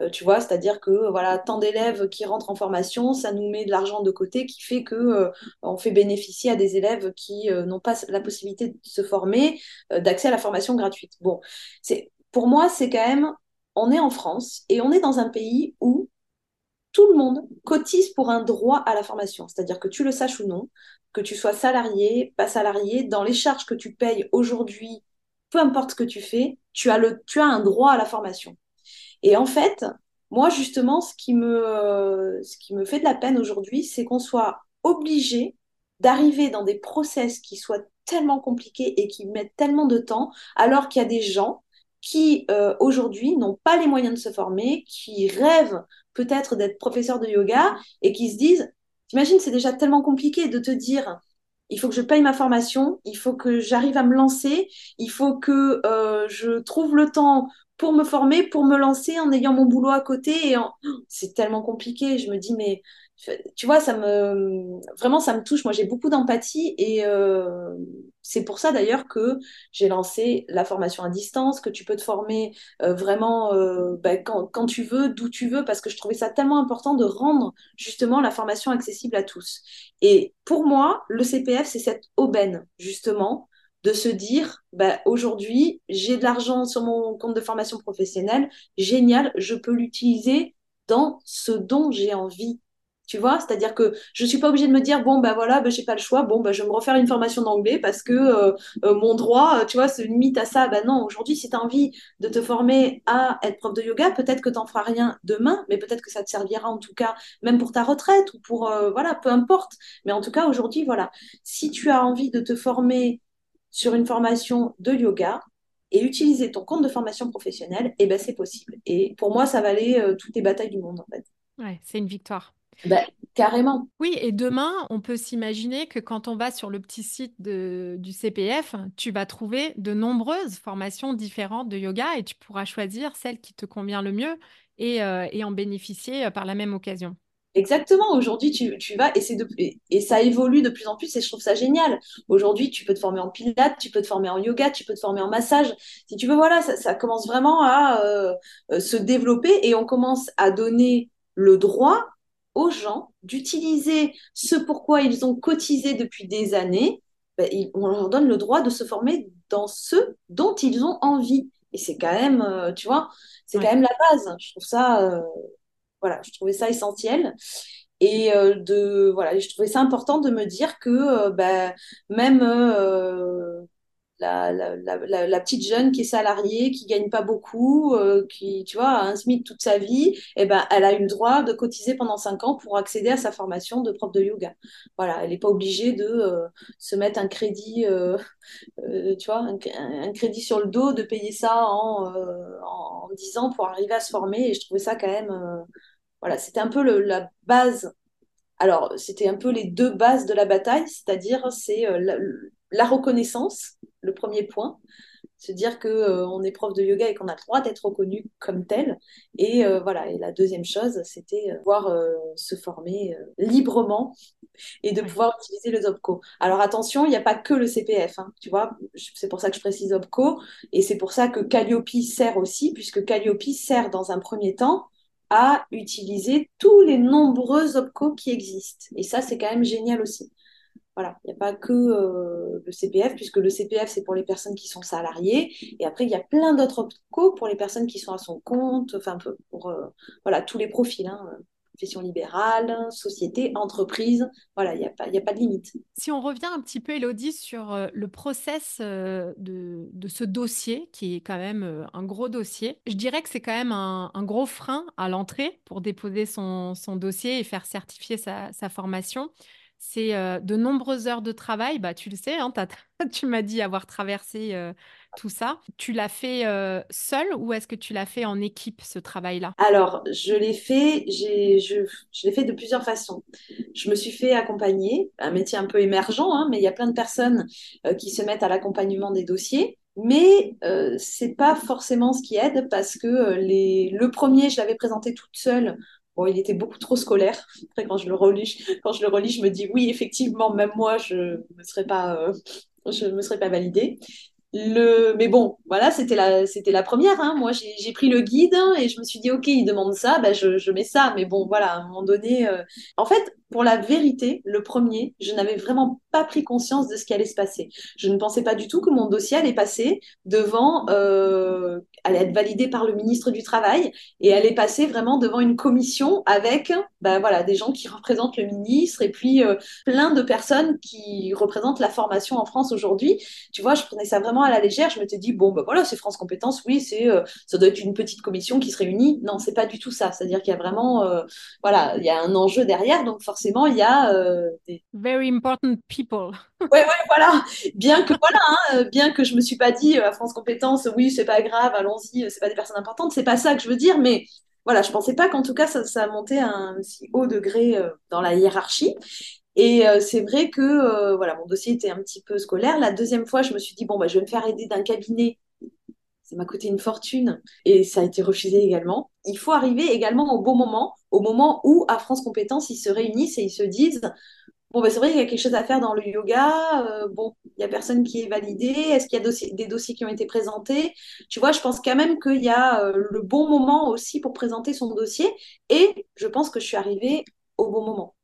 A: Euh, tu vois, c'est-à-dire que voilà, tant d'élèves qui rentrent en formation, ça nous met de l'argent de côté qui fait que euh, on fait bénéficier à des élèves qui euh, n'ont pas la possibilité de se former d'accès à la formation gratuite. Bon, pour moi, c'est quand même on est en France et on est dans un pays où tout le monde cotise pour un droit à la formation. C'est-à-dire que tu le saches ou non, que tu sois salarié, pas salarié, dans les charges que tu payes aujourd'hui, peu importe ce que tu fais, tu as, le, tu as un droit à la formation. Et en fait, moi, justement, ce qui me, ce qui me fait de la peine aujourd'hui, c'est qu'on soit obligé d'arriver dans des process qui soient tellement compliqués et qui mettent tellement de temps, alors qu'il y a des gens qui, euh, aujourd'hui, n'ont pas les moyens de se former, qui rêvent peut-être d'être professeur de yoga et qui se disent, t'imagines, c'est déjà tellement compliqué de te dire, il faut que je paye ma formation, il faut que j'arrive à me lancer, il faut que euh, je trouve le temps pour me former, pour me lancer en ayant mon boulot à côté. C'est tellement compliqué. Je me dis, mais tu vois, ça me vraiment ça me touche. Moi, j'ai beaucoup d'empathie et euh, c'est pour ça d'ailleurs que j'ai lancé la formation à distance, que tu peux te former euh, vraiment euh, bah, quand, quand, tu veux, d'où tu veux, parce que je trouvais ça tellement important de rendre justement la formation accessible à tous. Et pour moi, le CPF, c'est cette aubaine justement de se dire bah, aujourd'hui, j'ai de l'argent sur mon compte de formation professionnelle, génial, je peux l'utiliser dans ce dont j'ai envie. Tu vois, c'est-à-dire que je suis pas obligée de me dire bon ben voilà, ben j'ai pas le choix, bon ben je vais me refaire une formation d'anglais parce que euh, euh, mon droit, tu vois, se limite à ça. Ben non, aujourd'hui, si tu as envie de te former à être prof de yoga, peut-être que tu n'en feras rien demain, mais peut-être que ça te servira en tout cas même pour ta retraite ou pour euh, voilà, peu importe. Mais en tout cas, aujourd'hui, voilà, si tu as envie de te former sur une formation de yoga et utiliser ton compte de formation professionnelle, et eh ben c'est possible. Et pour moi, ça valait toutes les batailles du monde en fait.
B: Ouais, c'est une victoire.
A: Bah, carrément.
B: Oui, et demain, on peut s'imaginer que quand on va sur le petit site du CPF, tu vas trouver de nombreuses formations différentes de yoga et tu pourras choisir celle qui te convient le mieux et, euh, en bénéficier euh, par la même occasion.
A: Exactement. Aujourd'hui, tu, vas et, de, et, ça évolue de plus en plus et je trouve ça génial. Aujourd'hui, tu peux te former en pilates, tu peux te former en yoga, tu peux te former en massage. Si tu veux, voilà, ça, commence vraiment à euh, se développer et on commence à donner le droit aux gens d'utiliser ce pourquoi ils ont cotisé depuis des années, ben, on leur donne le droit de se former dans ce dont ils ont envie. Et c'est quand même, euh, tu vois, c'est quand même la base. Je trouve ça, euh, voilà, je trouvais ça essentiel. Et euh, de, voilà, je trouvais ça important de me dire que ben, même la, petite jeune qui est salariée, qui gagne pas beaucoup, euh, qui, tu vois, a un SMIC toute sa vie, eh ben, elle a eu le droit de cotiser pendant cinq ans pour accéder à sa formation de prof de yoga. Voilà, elle n'est pas obligée de euh, se mettre un crédit, euh, tu vois, un, crédit sur le dos, de payer ça en, en, 10 ans pour arriver à se former. Et je trouvais ça quand même, voilà, c'était un peu la base. Alors, c'était un peu les deux bases de la bataille, c'est-à-dire c'est la reconnaissance le premier point. Se dire qu'on euh, on est prof de yoga et qu'on a le droit d'être reconnu comme tel. Et euh, voilà. Et la deuxième chose, c'était euh, pouvoir se former librement et de pouvoir utiliser le ZOPCO. Alors attention, il n'y a pas que le CPF, hein, tu vois, c'est pour ça que je précise ZOPCO, et c'est pour ça que Calliope sert aussi, puisque Calliope sert dans un premier temps à utiliser tous les nombreux ZOPCO qui existent. Et ça, c'est quand même génial aussi. Voilà, il n'y a pas que euh, le CPF, puisque le CPF, c'est pour les personnes qui sont salariées. Et après, il y a plein d'autres co pour les personnes qui sont à son compte, enfin, pour euh, voilà, tous les profils. Hein, profession libérale, société, entreprise. Voilà, il n'y a, pas, a pas de limite.
B: Si on revient un petit peu, Elodie, sur euh, le process de, de, ce dossier, qui est quand même un gros dossier, je dirais que c'est quand même un, un, gros frein à l'entrée pour déposer son, son, dossier et faire certifier sa, sa formation c'est euh, de nombreuses heures de travail. Bah, tu le sais, hein, tu m'as dit avoir traversé euh, tout ça. Tu l'as fait euh, seul ou est-ce que tu l'as fait en équipe, ce travail-là?
A: Alors, je l'ai fait, je, je fait de plusieurs façons. Je me suis fait accompagner, un métier un peu émergent, hein, mais il y a plein de personnes qui se mettent à l'accompagnement des dossiers. Mais euh, c'est pas forcément ce qui aide parce que les... le premier, je l'avais présenté toute seule Bon, il était beaucoup trop scolaire. Après, quand je le relis, quand je le relis, je me dis oui, effectivement, même moi, je ne serais pas, euh, me serais pas validée. Le... Mais bon, voilà, c'était la, c'était la première. Hein. Moi, j'ai pris le guide et je me suis dit, OK, il demande ça, ben je, je mets ça. Mais bon, voilà, à un moment donné. Euh, en fait, pour la vérité, le premier, je n'avais vraiment pas pris conscience de ce qui allait se passer. Je ne pensais pas du tout que mon dossier allait passer devant, euh, allait être validé par le ministre du Travail et allait passer vraiment devant une commission avec ben voilà, des gens qui représentent le ministre et puis euh, plein de personnes qui représentent la formation en France aujourd'hui. Tu vois, je prenais ça vraiment à la légère. Je me suis dit, bon, ben voilà, c'est France Compétences, oui, c'est, euh, ça doit être une petite commission qui se réunit. Non, c'est pas du tout ça. C'est-à-dire qu'il y a vraiment, euh, voilà, il y a un enjeu derrière. Donc forcément, il y a des...
B: Very important people.
A: ouais, ouais, voilà. Bien que, voilà, hein, bien que je me suis pas dit à France Compétences, oui, c'est pas grave, allons-y, c'est pas des personnes importantes, c'est pas ça que je veux dire, mais voilà, je pensais pas qu'en tout cas, ça, ça montait à un si haut degré euh, dans la hiérarchie. Et c'est vrai que voilà, mon dossier était un petit peu scolaire. La deuxième fois, je me suis dit, bon, bah, je vais me faire aider d'un cabinet ça m'a coûté une fortune et ça a été refusé également. Il faut arriver également au bon moment, au moment où à France Compétences, ils se réunissent et ils se disent Bon, bah, c'est vrai qu'il y a quelque chose à faire dans le yoga. Euh, bon, il n'y a personne qui est validé. Est-ce qu'il y a des dossiers qui ont été présentés? Tu vois, je pense quand même qu'il y a euh, le bon moment aussi pour présenter son dossier. Et je pense que je suis arrivée au bon moment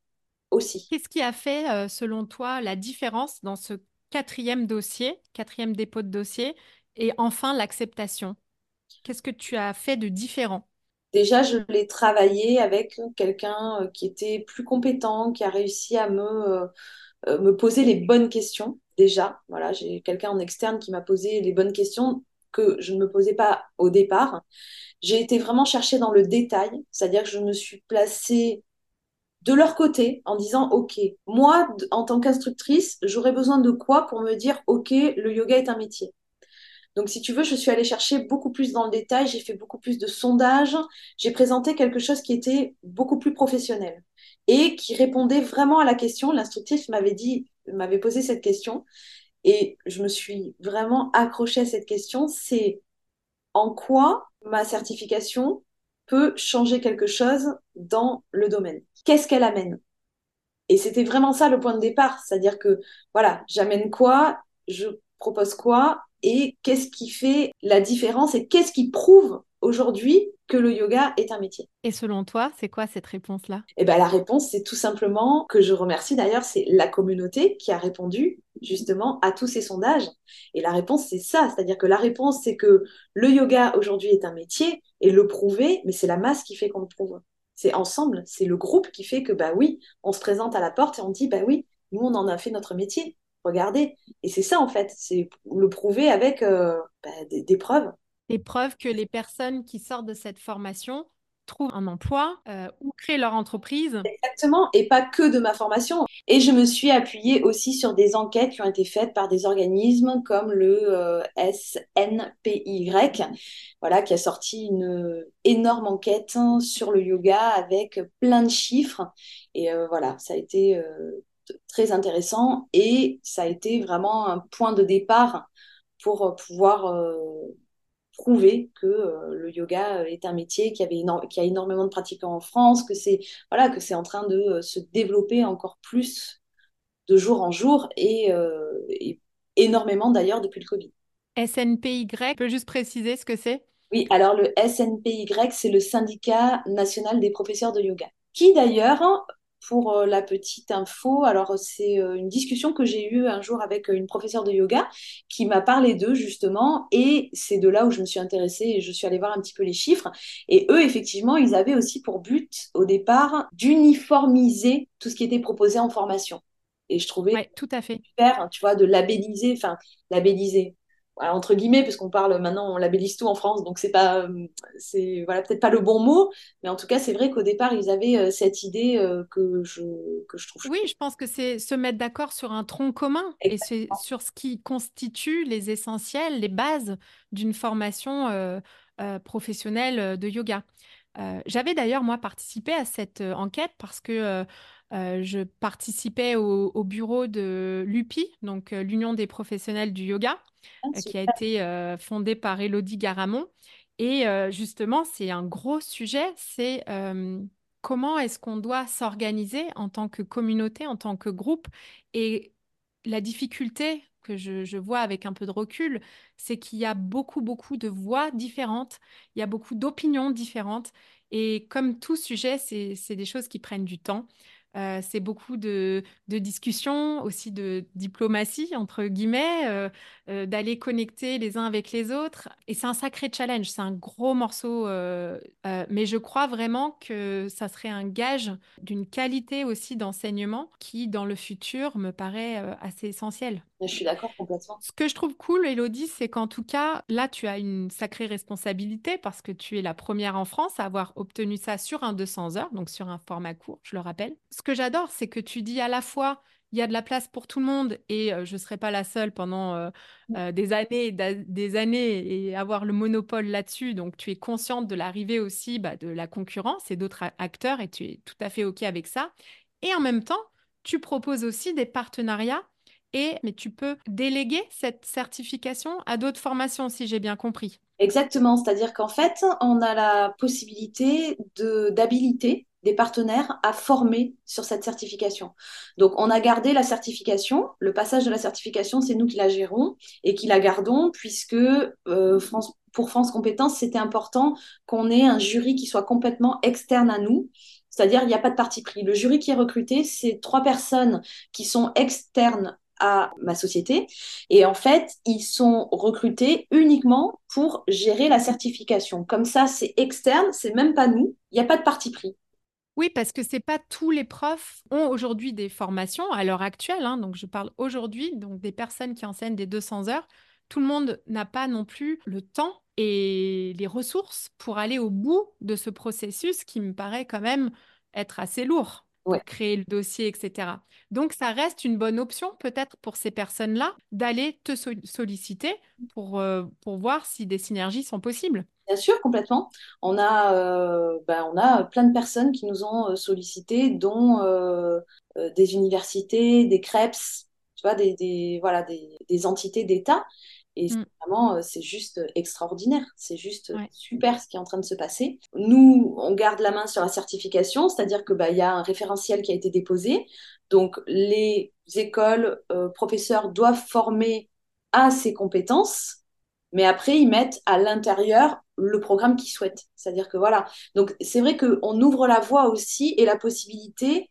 A: aussi.
B: Qu'est-ce qui a fait, euh, selon toi, la différence dans ce quatrième dossier, quatrième dépôt de dossier, et enfin, l'acceptation? Qu'est-ce que tu as fait de différent?
A: Déjà, je l'ai travaillé avec quelqu'un euh, qui était plus compétent, qui a réussi à me, euh, euh, me poser les bonnes questions. Déjà, voilà, j'ai quelqu'un en externe qui m'a posé les bonnes questions que je ne me posais pas au départ. J'ai été vraiment chercher dans le détail, c'est-à-dire que je me suis placée de leur côté en disant OK, moi en tant qu'instructrice, j'aurais besoin de quoi pour me dire OK, le yoga est un métier? Donc, si tu veux, je suis allée chercher beaucoup plus dans le détail, j'ai fait beaucoup plus de sondages, j'ai présenté quelque chose qui était beaucoup plus professionnel et qui répondait vraiment à la question. L'instructrice m'avait dit, m'avait posé cette question et je me suis vraiment accrochée à cette question. C'est en quoi ma certification peut changer quelque chose dans le domaine? Qu'est-ce qu'elle amène? Et c'était vraiment ça le point de départ, c'est-à-dire que voilà, j'amène quoi, je propose quoi? Et qu'est-ce qui fait la différence et qu'est-ce qui prouve aujourd'hui que le yoga est un métier?
B: Et selon toi, c'est quoi cette réponse-là?
A: Eh ben, la réponse, c'est tout simplement que je remercie d'ailleurs, c'est la communauté qui a répondu justement à tous ces sondages. Et la réponse, c'est ça, c'est-à-dire que la réponse, c'est que le yoga aujourd'hui est un métier et le prouver, mais c'est la masse qui fait qu'on le prouve. C'est ensemble, c'est le groupe qui fait que, bah oui, on se présente à la porte et on dit, bah oui, nous, on en a fait notre métier regardez. Et c'est ça, en fait, c'est le prouver avec euh, bah, des, preuves.
B: Des preuves que les personnes qui sortent de cette formation trouvent un emploi euh, ou créent leur entreprise.
A: Exactement, et pas que de ma formation. Et je me suis appuyée aussi sur des enquêtes qui ont été faites par des organismes comme le euh, SNPY, voilà, qui a sorti une énorme enquête sur le yoga avec plein de chiffres. Et voilà, ça a été très intéressant et ça a été vraiment un point de départ pour euh, pouvoir euh, prouver que euh, le yoga est un métier qui, avait qui a énormément de pratiquants en France, que c'est voilà, que c'est en train de se développer encore plus de jour en jour et, et énormément d'ailleurs depuis le Covid.
B: SNPY, tu peux juste préciser ce que c'est?
A: Oui, alors le SNPY, c'est le syndicat national des professeurs de yoga, qui d'ailleurs pour euh, la petite info, alors c'est euh, une discussion que j'ai eue un jour avec euh, une professeure de yoga qui m'a parlé d'eux justement, et c'est de là où je me suis intéressée et je suis allée voir un petit peu les chiffres. Et eux, effectivement, ils avaient aussi pour but au départ d'uniformiser tout ce qui était proposé en formation. Et je trouvais
B: tout à fait
A: super, tu vois, de labelliser, enfin labelliser, entre guillemets, puisqu'on parle maintenant, on labellise tout en France, donc c'est pas, c'est voilà, peut-être pas le bon mot, mais en tout cas, c'est vrai qu'au départ, ils avaient cette idée que je que je trouve.
B: Oui, je pense que c'est se mettre d'accord sur un tronc commun et sur ce qui constitue les essentiels, les bases d'une formation professionnelle de yoga. J'avais d'ailleurs moi participé à cette enquête parce que je participais au, bureau de l'UPI, donc l'Union des professionnels du yoga, ah, qui a été fondée par Elodie Garamond. Et justement, c'est un gros sujet, c'est comment est-ce qu'on doit s'organiser en tant que communauté, en tant que groupe? Et la difficulté que je, je vois avec un peu de recul, c'est qu'il y a beaucoup, beaucoup de voix différentes, il y a beaucoup d'opinions différentes. Et comme tout sujet, c'est des choses qui prennent du temps. Euh, c'est beaucoup de, discussions, aussi de diplomatie, entre guillemets, euh, euh, d'aller connecter les uns avec les autres. Et c'est un sacré challenge, c'est un gros morceau. mais je crois vraiment que ça serait un gage d'une qualité aussi d'enseignement qui, dans le futur, me paraît assez essentiel.
A: Je suis d'accord complètement.
B: Ce que je trouve cool, Elodie, c'est qu'en tout cas, là, tu as une sacrée responsabilité parce que tu es la première en France à avoir obtenu ça sur un 200 heures, donc sur un format court, je le rappelle. Ce que j'adore, c'est que tu dis à la fois, il y a de la place pour tout le monde et euh, je ne serai pas la seule pendant euh, euh, des années des années et avoir le monopole là-dessus. Donc, tu es consciente de l'arrivée aussi bah, de la concurrence et d'autres acteurs et tu es tout à fait OK avec ça. Et en même temps, tu proposes aussi des partenariats et mais tu peux déléguer cette certification à d'autres formations, si j'ai bien compris.
A: Exactement, c'est-à-dire qu'en fait, on a la possibilité d'habiliter des partenaires à former sur cette certification. Donc, on a gardé la certification. Le passage de la certification, c'est nous qui la gérons et qui la gardons, puisque euh, pour France Compétences, c'était important qu'on ait un jury qui soit complètement externe à nous. C'est-à-dire, il n'y a pas de parti pris. Le jury qui est recruté, c'est trois personnes qui sont externes à ma société. Et en fait, ils sont recrutés uniquement pour gérer la certification. Comme ça, c'est externe, c'est même pas nous. Il n'y a pas de parti pris.
B: Oui, parce que c'est pas tous les profs ont aujourd'hui des formations à l'heure actuelle. Hein, donc, je parle aujourd'hui, donc des personnes qui enseignent des 200 heures. Tout le monde n'a pas non plus le temps et les ressources pour aller au bout de ce processus qui me paraît quand même être assez lourd créer le dossier, etc. Donc, ça reste une bonne option peut-être pour ces personnes-là d'aller te solliciter pour, euh, pour voir si des synergies sont possibles.
A: Bien sûr, complètement. On a, euh, ben, on a plein de personnes qui nous ont euh, sollicité, dont des universités, des CREPS, tu vois, des, des voilà, des, des entités d'État et mm. vraiment, euh, c'est juste extraordinaire. C'est juste super ce qui est en train de se passer. Nous, on garde la main sur la certification, c'est-à-dire qu'il bah, y a un référentiel qui a été déposé. Donc, les écoles, euh, professeurs doivent former à ces compétences, mais après, ils mettent à l'intérieur le programme qu'ils souhaitent. C'est-à-dire que voilà. Donc, c'est vrai qu'on ouvre la voie aussi et la possibilité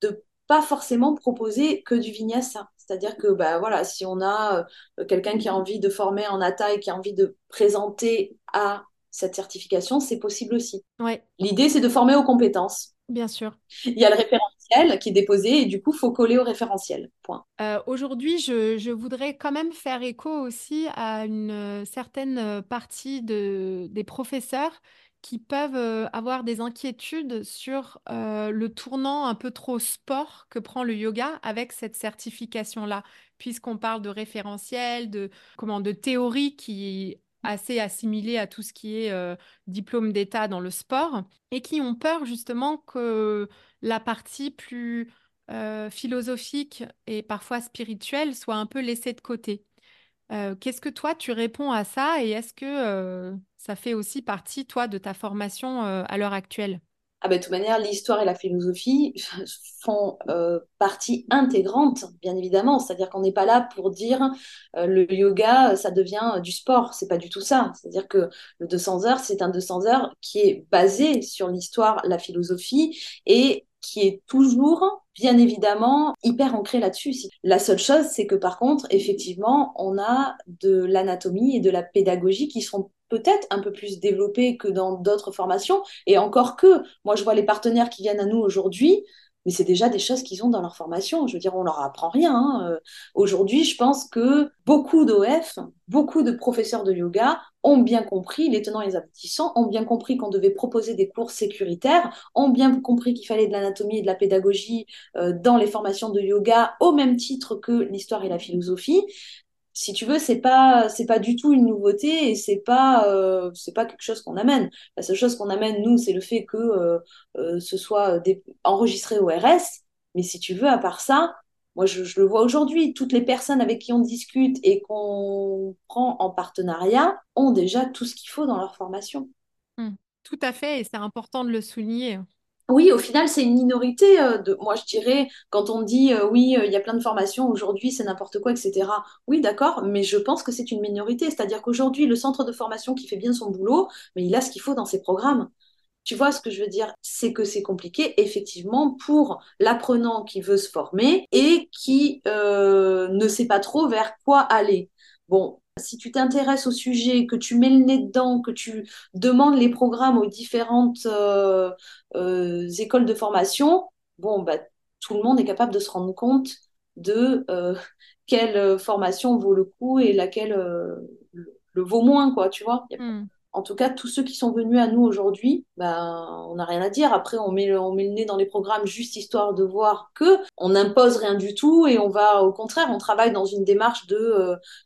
A: de pas forcément proposer que du vinyasa. C'est-à-dire que bah, voilà, si on a euh, quelqu'un qui a envie de former en ATA et qui a envie de présenter à cette certification, c'est possible aussi.
B: Ouais.
A: L'idée, c'est de former aux compétences.
B: Bien sûr.
A: Il y a le référentiel qui est déposé et du coup, il faut coller au référentiel. Point.
B: Euh, aujourd'hui, je, je, voudrais quand même faire écho aussi à une euh, certaine partie de, des professeurs qui peuvent euh, avoir des inquiétudes sur euh, le tournant un peu trop sport que prend le yoga avec cette certification-là, puisqu'on parle de référentiel, de, comment, de théorie qui est assez assimilée à tout ce qui est euh, diplôme d'État dans le sport, et qui ont peur justement que la partie plus philosophique et parfois spirituelle soit un peu laissée de côté. Qu'est-ce que toi, tu réponds à ça et est-ce que ça fait aussi partie, toi, de ta formation euh, à l'heure actuelle?
A: Ah ben, de toute manière, l'histoire et la philosophie font euh, partie intégrante, bien évidemment. C'est-à-dire qu'on n'est pas là pour dire euh, le yoga, ça devient du sport. C'est pas du tout ça. C'est-à-dire que le 200 heures, c'est un 200 heures qui est basé sur l'histoire, la philosophie et qui est toujours, bien évidemment, hyper ancré là-dessus. La seule chose, c'est que par contre, effectivement, on a de l'anatomie et de la pédagogie qui sont peut-être un peu plus développé que dans d'autres formations. Et encore que, moi, je vois les partenaires qui viennent à nous aujourd'hui, mais c'est déjà des choses qu'ils ont dans leur formation. Je veux dire, on leur apprend rien. Hein. Euh, aujourd'hui, je pense que beaucoup d'OF, beaucoup de professeurs de yoga ont bien compris, les tenants et les aboutissants, ont bien compris qu'on devait proposer des cours sécuritaires, ont bien compris qu'il fallait de l'anatomie et de la pédagogie euh, dans les formations de yoga au même titre que l'histoire et la philosophie si tu veux, c'est pas c'est pas du tout une nouveauté et c'est pas euh, c'est pas quelque chose qu'on amène. La seule chose qu'on amène nous, c'est le fait que euh, euh, ce soit enregistré au RS. Mais si tu veux, à part ça, moi je, le vois aujourd'hui, toutes les personnes avec qui on discute et qu'on prend en partenariat ont déjà tout ce qu'il faut dans leur formation.
B: Mmh. Tout à fait, et c'est important de le souligner
A: oui, au final, c'est une minorité. Euh, de, moi, je dirais, quand on dit euh, oui, euh, il y a plein de formations aujourd'hui, c'est n'importe quoi, etc. Oui, d'accord, mais je pense que c'est une minorité. C'est-à-dire qu'aujourd'hui, le centre de formation qui fait bien son boulot, mais il a ce qu'il faut dans ses programmes. Tu vois ce que je veux dire? C'est que c'est compliqué, effectivement, pour l'apprenant qui veut se former et qui ne sait pas trop vers quoi aller. Bon, si tu t'intéresses au sujet, que tu mets le nez dedans, que tu demandes les programmes aux différentes euh, euh, écoles de formation, bon, bah, tout le monde est capable de se rendre compte de euh, quelle formation vaut le coup et laquelle le, vaut moins, quoi, tu vois en tout cas, tous ceux qui sont venus à nous aujourd'hui, ben, on n'a rien à dire. Après, on met, le, on met le nez dans les programmes juste histoire de voir que on n'impose rien du tout et on va, au contraire, on travaille dans une démarche de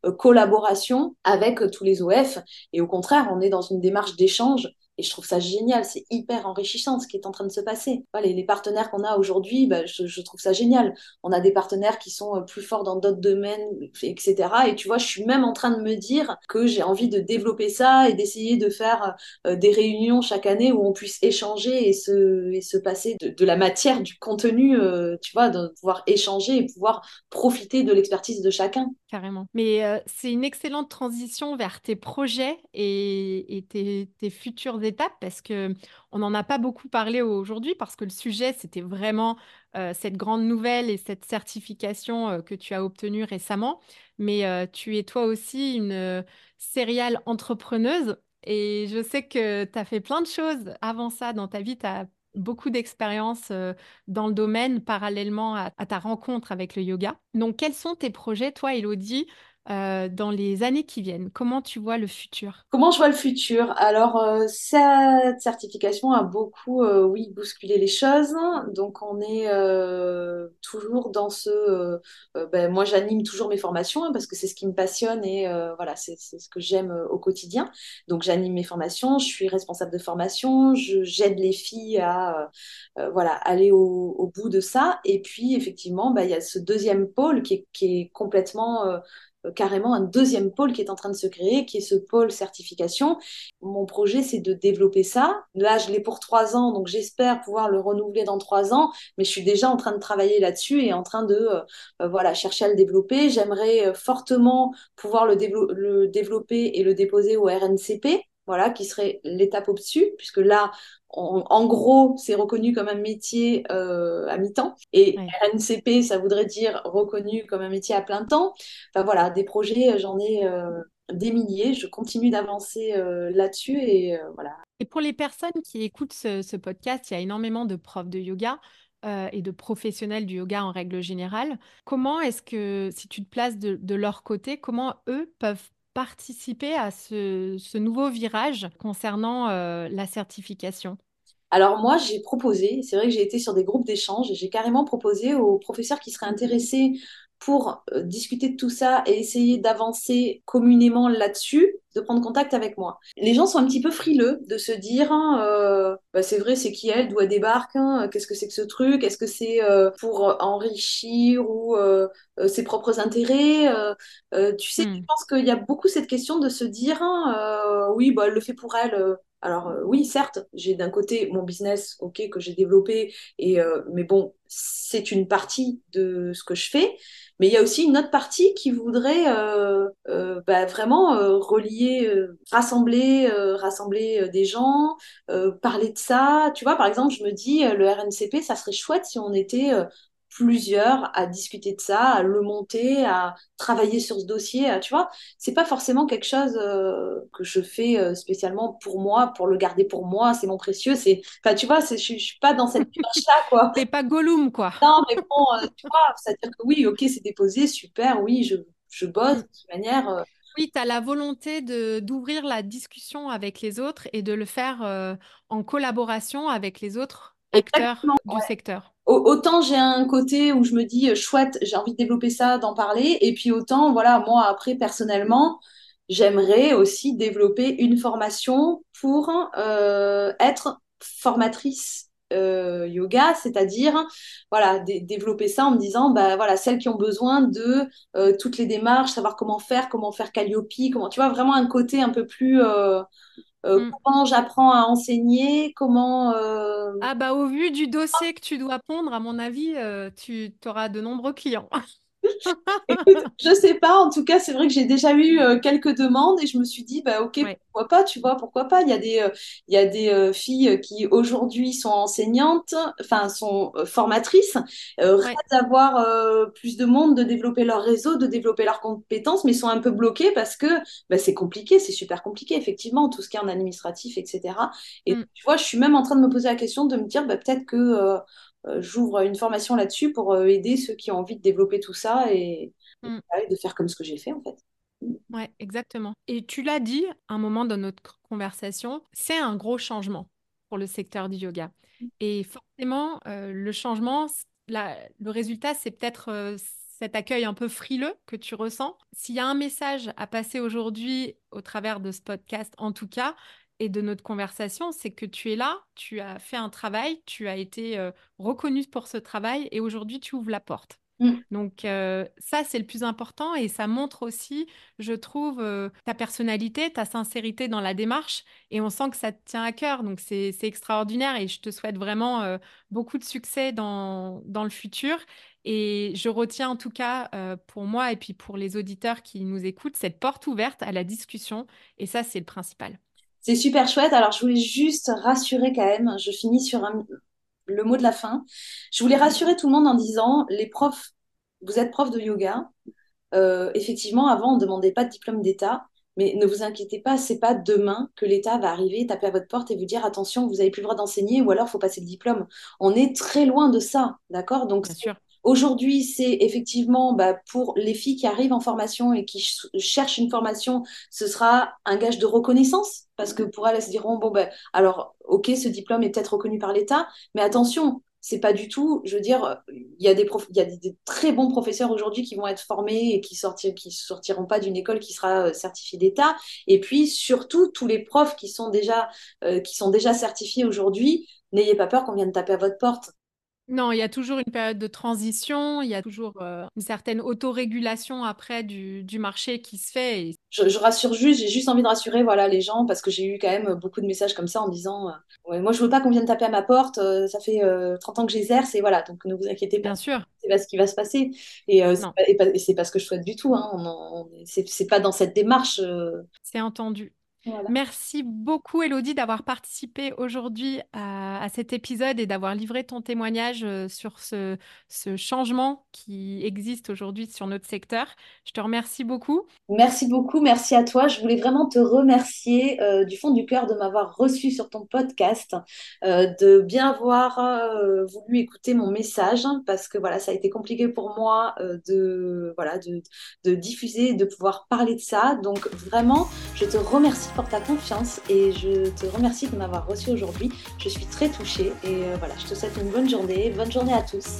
A: euh, collaboration avec tous les OF. Et au contraire, on est dans une démarche d'échange et je trouve ça génial, c'est hyper enrichissant ce qui est en train de se passer. les, partenaires qu'on a aujourd'hui, bah, je, trouve ça génial. On a des partenaires qui sont euh, plus forts dans d'autres domaines, etc. Et tu vois, je suis même en train de me dire que j'ai envie de développer ça et d'essayer de faire euh, des réunions chaque année où on puisse échanger et se, passer de, la matière, du contenu, euh, tu vois, de pouvoir échanger et pouvoir profiter de l'expertise de chacun.
B: Carrément. Mais c'est une excellente transition vers tes projets et, et tes, tes futurs étapes parce que on n'en a pas beaucoup parlé aujourd'hui parce que le sujet c'était vraiment euh, cette grande nouvelle et cette certification euh, que tu as obtenue récemment. Mais euh, tu es toi aussi une céréale entrepreneuse et je sais que tu as fait plein de choses avant ça dans ta vie. Tu as beaucoup d'expérience dans le domaine parallèlement à, à, ta rencontre avec le yoga. Donc, quels sont tes projets, toi, Elodie, euh, dans les années qui viennent Comment tu vois le futur?
A: Comment je vois le futur? Alors, euh, cette certification a beaucoup, euh, oui, bousculé les choses. Donc, on est toujours dans ce... Ben, moi, j'anime toujours mes formations hein, parce que c'est ce qui me passionne et voilà, c'est ce que j'aime au quotidien. Donc, j'anime mes formations, je suis responsable de formation, j'aide les filles à voilà, aller au, bout de ça. Et puis, effectivement, ben, il y a ce deuxième pôle qui est, complètement carrément un deuxième pôle qui est en train de se créer, qui est ce pôle certification. Mon projet, c'est de développer ça. Là, je l'ai pour trois ans, donc j'espère pouvoir le renouveler dans trois ans, mais je suis déjà en train de travailler là-dessus et en train de euh, euh, voilà, chercher à le développer. J'aimerais fortement pouvoir le développer et le déposer au RNCP voilà, qui serait l'étape au-dessus, puisque là, en gros, c'est reconnu comme un métier euh, à mi-temps. Et RNCP, ça voudrait dire reconnu comme un métier à plein temps. Enfin voilà, des projets, j'en ai euh, des milliers. Je continue d'avancer euh, là-dessus et voilà.
B: Et pour les personnes qui écoutent ce, podcast, il y a énormément de profs de yoga. et de professionnels du yoga en règle générale. Comment est-ce que, si tu te places de, de leur côté, comment eux peuvent participer à ce, nouveau virage concernant euh, la certification?
A: Alors moi, j'ai proposé, c'est vrai que j'ai été sur des groupes d'échange, j'ai carrément proposé aux professeurs qui seraient intéressés pour euh, discuter de tout ça et essayer d'avancer communément là-dessus, de prendre contact avec moi. Les gens sont un petit peu frileux de se dire, hein, euh, bah, c'est vrai, c'est qui elle, d'où elle débarque, hein, qu'est-ce que c'est que ce truc, est-ce que c'est euh, pour enrichir ou ses propres intérêts Tu sais, je hmm. pense qu'il y a beaucoup cette question de se dire, hein, oui, bah, elle le fait pour elle. Alors oui, certes, j'ai d'un côté mon business, ok, que j'ai développé, et mais bon, c'est une partie de ce que je fais. Mais il y a aussi une autre partie qui voudrait euh, euh, bah, vraiment euh, relier, rassembler, rassembler des gens, parler de ça. Tu vois, par exemple, je me dis, le RNCP, ça serait chouette si on était plusieurs à discuter de ça, à le monter, à travailler sur ce dossier. tu vois, c'est pas forcément quelque chose euh, que je fais euh, spécialement pour moi, pour le garder pour moi. C'est mon précieux. C'est, enfin, tu vois, je, je suis pas dans cette démarche-là, quoi.
B: T'es pas Gollum, quoi.
A: Non, mais bon, tu vois, c'est-à-dire que oui, ok, c'est déposé, super, oui, je, je bosse de toute manière.
B: Oui, tu as la volonté de, d'ouvrir la discussion avec les autres et de le faire en collaboration avec les autres acteurs du secteur.
A: Autant j'ai un côté où je me dis chouette, j'ai envie de développer ça, d'en parler, et puis autant, voilà, moi après personnellement, j'aimerais aussi développer une formation pour euh, être formatrice euh, yoga, c'est-à-dire voilà développer ça en me disant bah voilà celles qui ont besoin de euh, toutes les démarches, savoir comment faire, comment faire Calliope, comment tu vois vraiment un côté un peu plus euh, mm. Comment j'apprends à enseigner Comment euh,
B: Ah bah au vu du dossier que tu dois pondre, à mon avis, euh, tu auras de nombreux clients.
A: Écoute, je sais pas. En tout cas, c'est vrai que j'ai déjà eu euh, quelques demandes et je me suis dit, bah ok, pourquoi pas, tu vois, pourquoi pas. Il y a des, euh, il y a des euh, filles qui aujourd'hui sont enseignantes, enfin sont formatrices, rêvent d'avoir plus de monde, de développer leur réseau, de développer leurs compétences, mais sont un peu bloquées parce que bah, c'est compliqué, c'est super compliqué, effectivement, tout ce qui est en administratif, etc. Et mm. tu vois, je suis même en train de me poser la question de me dire, bah, peut-être que j'ouvre une formation là-dessus pour euh, aider ceux qui ont envie de développer tout ça et, mm. de faire comme ce que j'ai fait en fait.
B: Ouais, exactement. Et tu l'as dit un moment dans notre conversation, c'est un gros changement pour le secteur du yoga. Et forcément, euh, le changement, le résultat, c'est peut-être cet accueil un peu frileux que tu ressens. S'il y a un message à passer aujourd'hui au travers de ce podcast, en tout cas, et de notre conversation, c'est que tu es là, tu as fait un travail, tu as été euh, reconnue pour ce travail et aujourd'hui tu ouvres la porte. Mmh. Donc euh, ça, c'est le plus important et ça montre aussi, je trouve, euh, ta personnalité, ta sincérité dans la démarche et on sent que ça te tient à cœur. Donc c'est extraordinaire et je te souhaite vraiment beaucoup de succès dans, dans le futur. Et je retiens en tout cas pour moi et puis pour les auditeurs qui nous écoutent cette porte ouverte à la discussion et ça, c'est le principal.
A: C'est super chouette. Alors, je voulais juste rassurer quand même, je finis sur le mot de la fin. Je voulais rassurer tout le monde en disant, les profs, vous êtes prof de yoga. Euh, effectivement, avant, on ne demandait pas de diplôme d'État. Mais ne vous inquiétez pas, c'est pas demain que l'État va arriver, taper à votre porte et vous dire attention, vous n'avez plus le droit d'enseigner ou alors il faut passer le diplôme. On est très loin de ça, d'accord? Donc,
B: sûr.
A: Aujourd'hui, c'est effectivement bah, pour les filles qui arrivent en formation et qui cherchent une formation, ce sera un gage de reconnaissance parce que pour elles, elles se diront bon ben alors ok, ce diplôme est peut-être reconnu par l'État, mais attention, c'est pas du tout. Je veux dire, il y a des il y a des, très bons professeurs aujourd'hui qui vont être formés et qui sortir, qui sortiront pas d'une école qui sera euh, certifiée d'État. Et puis surtout tous les profs qui sont déjà euh, qui sont déjà certifiés aujourd'hui, n'ayez pas peur qu'on vienne taper à votre porte.
B: Non, il y a toujours une période de transition, il y a toujours euh, une certaine autorégulation après du, marché qui se fait.
A: Je, rassure juste, j'ai juste envie de rassurer voilà, les gens parce que j'ai eu quand même beaucoup de messages comme ça en disant euh, Moi, je veux pas qu'on vienne taper à ma porte, euh, ça fait 30 ans que j'exerce et voilà, donc ne vous inquiétez pas.
B: Bien sûr.
A: C'est pas ce qui va se passer. Et, c'est pas, pas, ce que je souhaite du tout. Hein. c'est pas dans cette démarche.
B: C'est entendu. Merci beaucoup, Elodie, d'avoir participé aujourd'hui à, cet épisode et d'avoir livré ton témoignage euh, sur ce, changement qui existe aujourd'hui sur notre secteur. Je te remercie beaucoup.
A: Merci beaucoup, merci à toi. Je voulais vraiment te remercier euh, du fond du cœur de m'avoir reçu sur ton podcast, euh, de bien avoir voulu écouter mon message parce que voilà, ça a été compliqué pour moi de, voilà, de, de diffuser, de pouvoir parler de ça. Donc vraiment, je te remercie pour ta confiance et je te remercie de m'avoir reçu aujourd'hui. Je suis très touchée et euh, voilà, je te souhaite une bonne journée. Bonne journée à tous.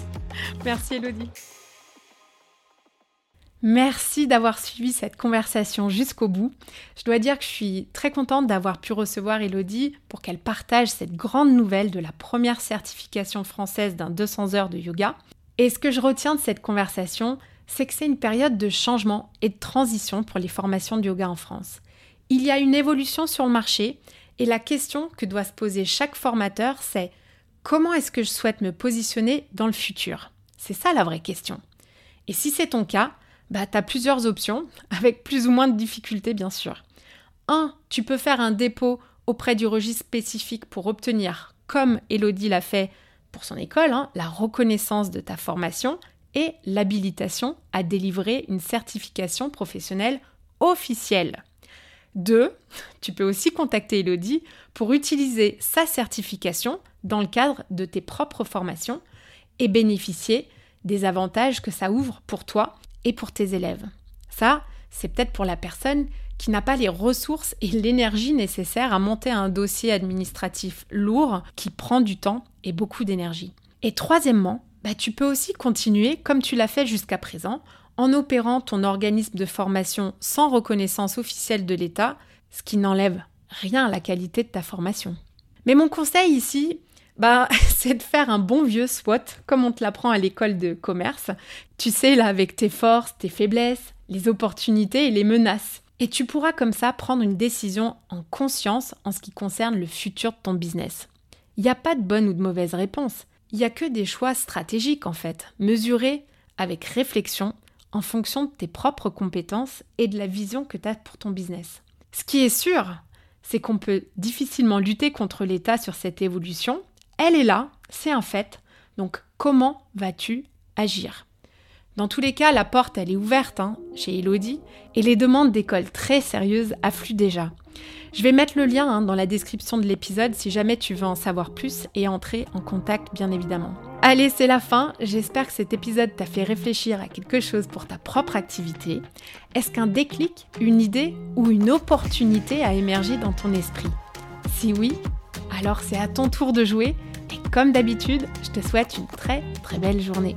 B: Merci Elodie. Merci d'avoir suivi cette conversation jusqu'au bout. Je dois dire que je suis très contente d'avoir pu recevoir Elodie pour qu'elle partage cette grande nouvelle de la première certification française d'un 200 heures de yoga. Et ce que je retiens de cette conversation, c'est que c'est une période de changement et de transition pour les formations de yoga en France. Il y a une évolution sur le marché et la question que doit se poser chaque formateur, c'est comment est-ce que je souhaite me positionner dans le futur? C'est ça la vraie question. Et si c'est ton cas, bah, tu as plusieurs options, avec plus ou moins de difficultés bien sûr. 1. Tu peux faire un dépôt auprès du registre spécifique pour obtenir, comme Elodie l'a fait, pour son école, hein, la reconnaissance de ta formation et l'habilitation à délivrer une certification professionnelle officielle. 2. Tu peux aussi contacter Elodie pour utiliser sa certification dans le cadre de tes propres formations et bénéficier des avantages que ça ouvre pour toi et pour tes élèves. Ça, c'est peut-être pour la personne qui n'a pas les ressources et l'énergie nécessaires à monter un dossier administratif lourd qui prend du temps et beaucoup d'énergie. Et troisièmement, bah, tu peux aussi continuer comme tu l'as fait jusqu'à présent en opérant ton organisme de formation sans reconnaissance officielle de l'État, ce qui n'enlève rien à la qualité de ta formation. Mais mon conseil ici, bah, c'est de faire un bon vieux SWOT, comme on te l'apprend à l'école de commerce. Tu sais, là, avec tes forces, tes faiblesses, les opportunités et les menaces. Et tu pourras comme ça prendre une décision en conscience en ce qui concerne le futur de ton business. Il n'y a pas de bonne ou de mauvaise réponse. Il n'y a que des choix stratégiques en fait, mesurés avec réflexion en fonction de tes propres compétences et de la vision que tu as pour ton business. Ce qui est sûr, c'est qu'on peut difficilement lutter contre l'État sur cette évolution. Elle est là, c'est un fait. Donc comment vas-tu agir? Dans tous les cas, la porte, elle est ouverte hein, chez Elodie et les demandes d'école très sérieuses affluent déjà. Je vais mettre le lien hein, dans la description de l'épisode si jamais tu veux en savoir plus et entrer en contact bien évidemment. Allez, c'est la fin. J'espère que cet épisode t'a fait réfléchir à quelque chose pour ta propre activité. Est-ce qu'un déclic, une idée ou une opportunité a émergé dans ton esprit? Si oui, alors c'est à ton tour de jouer et comme d'habitude, je te souhaite une très très belle journée.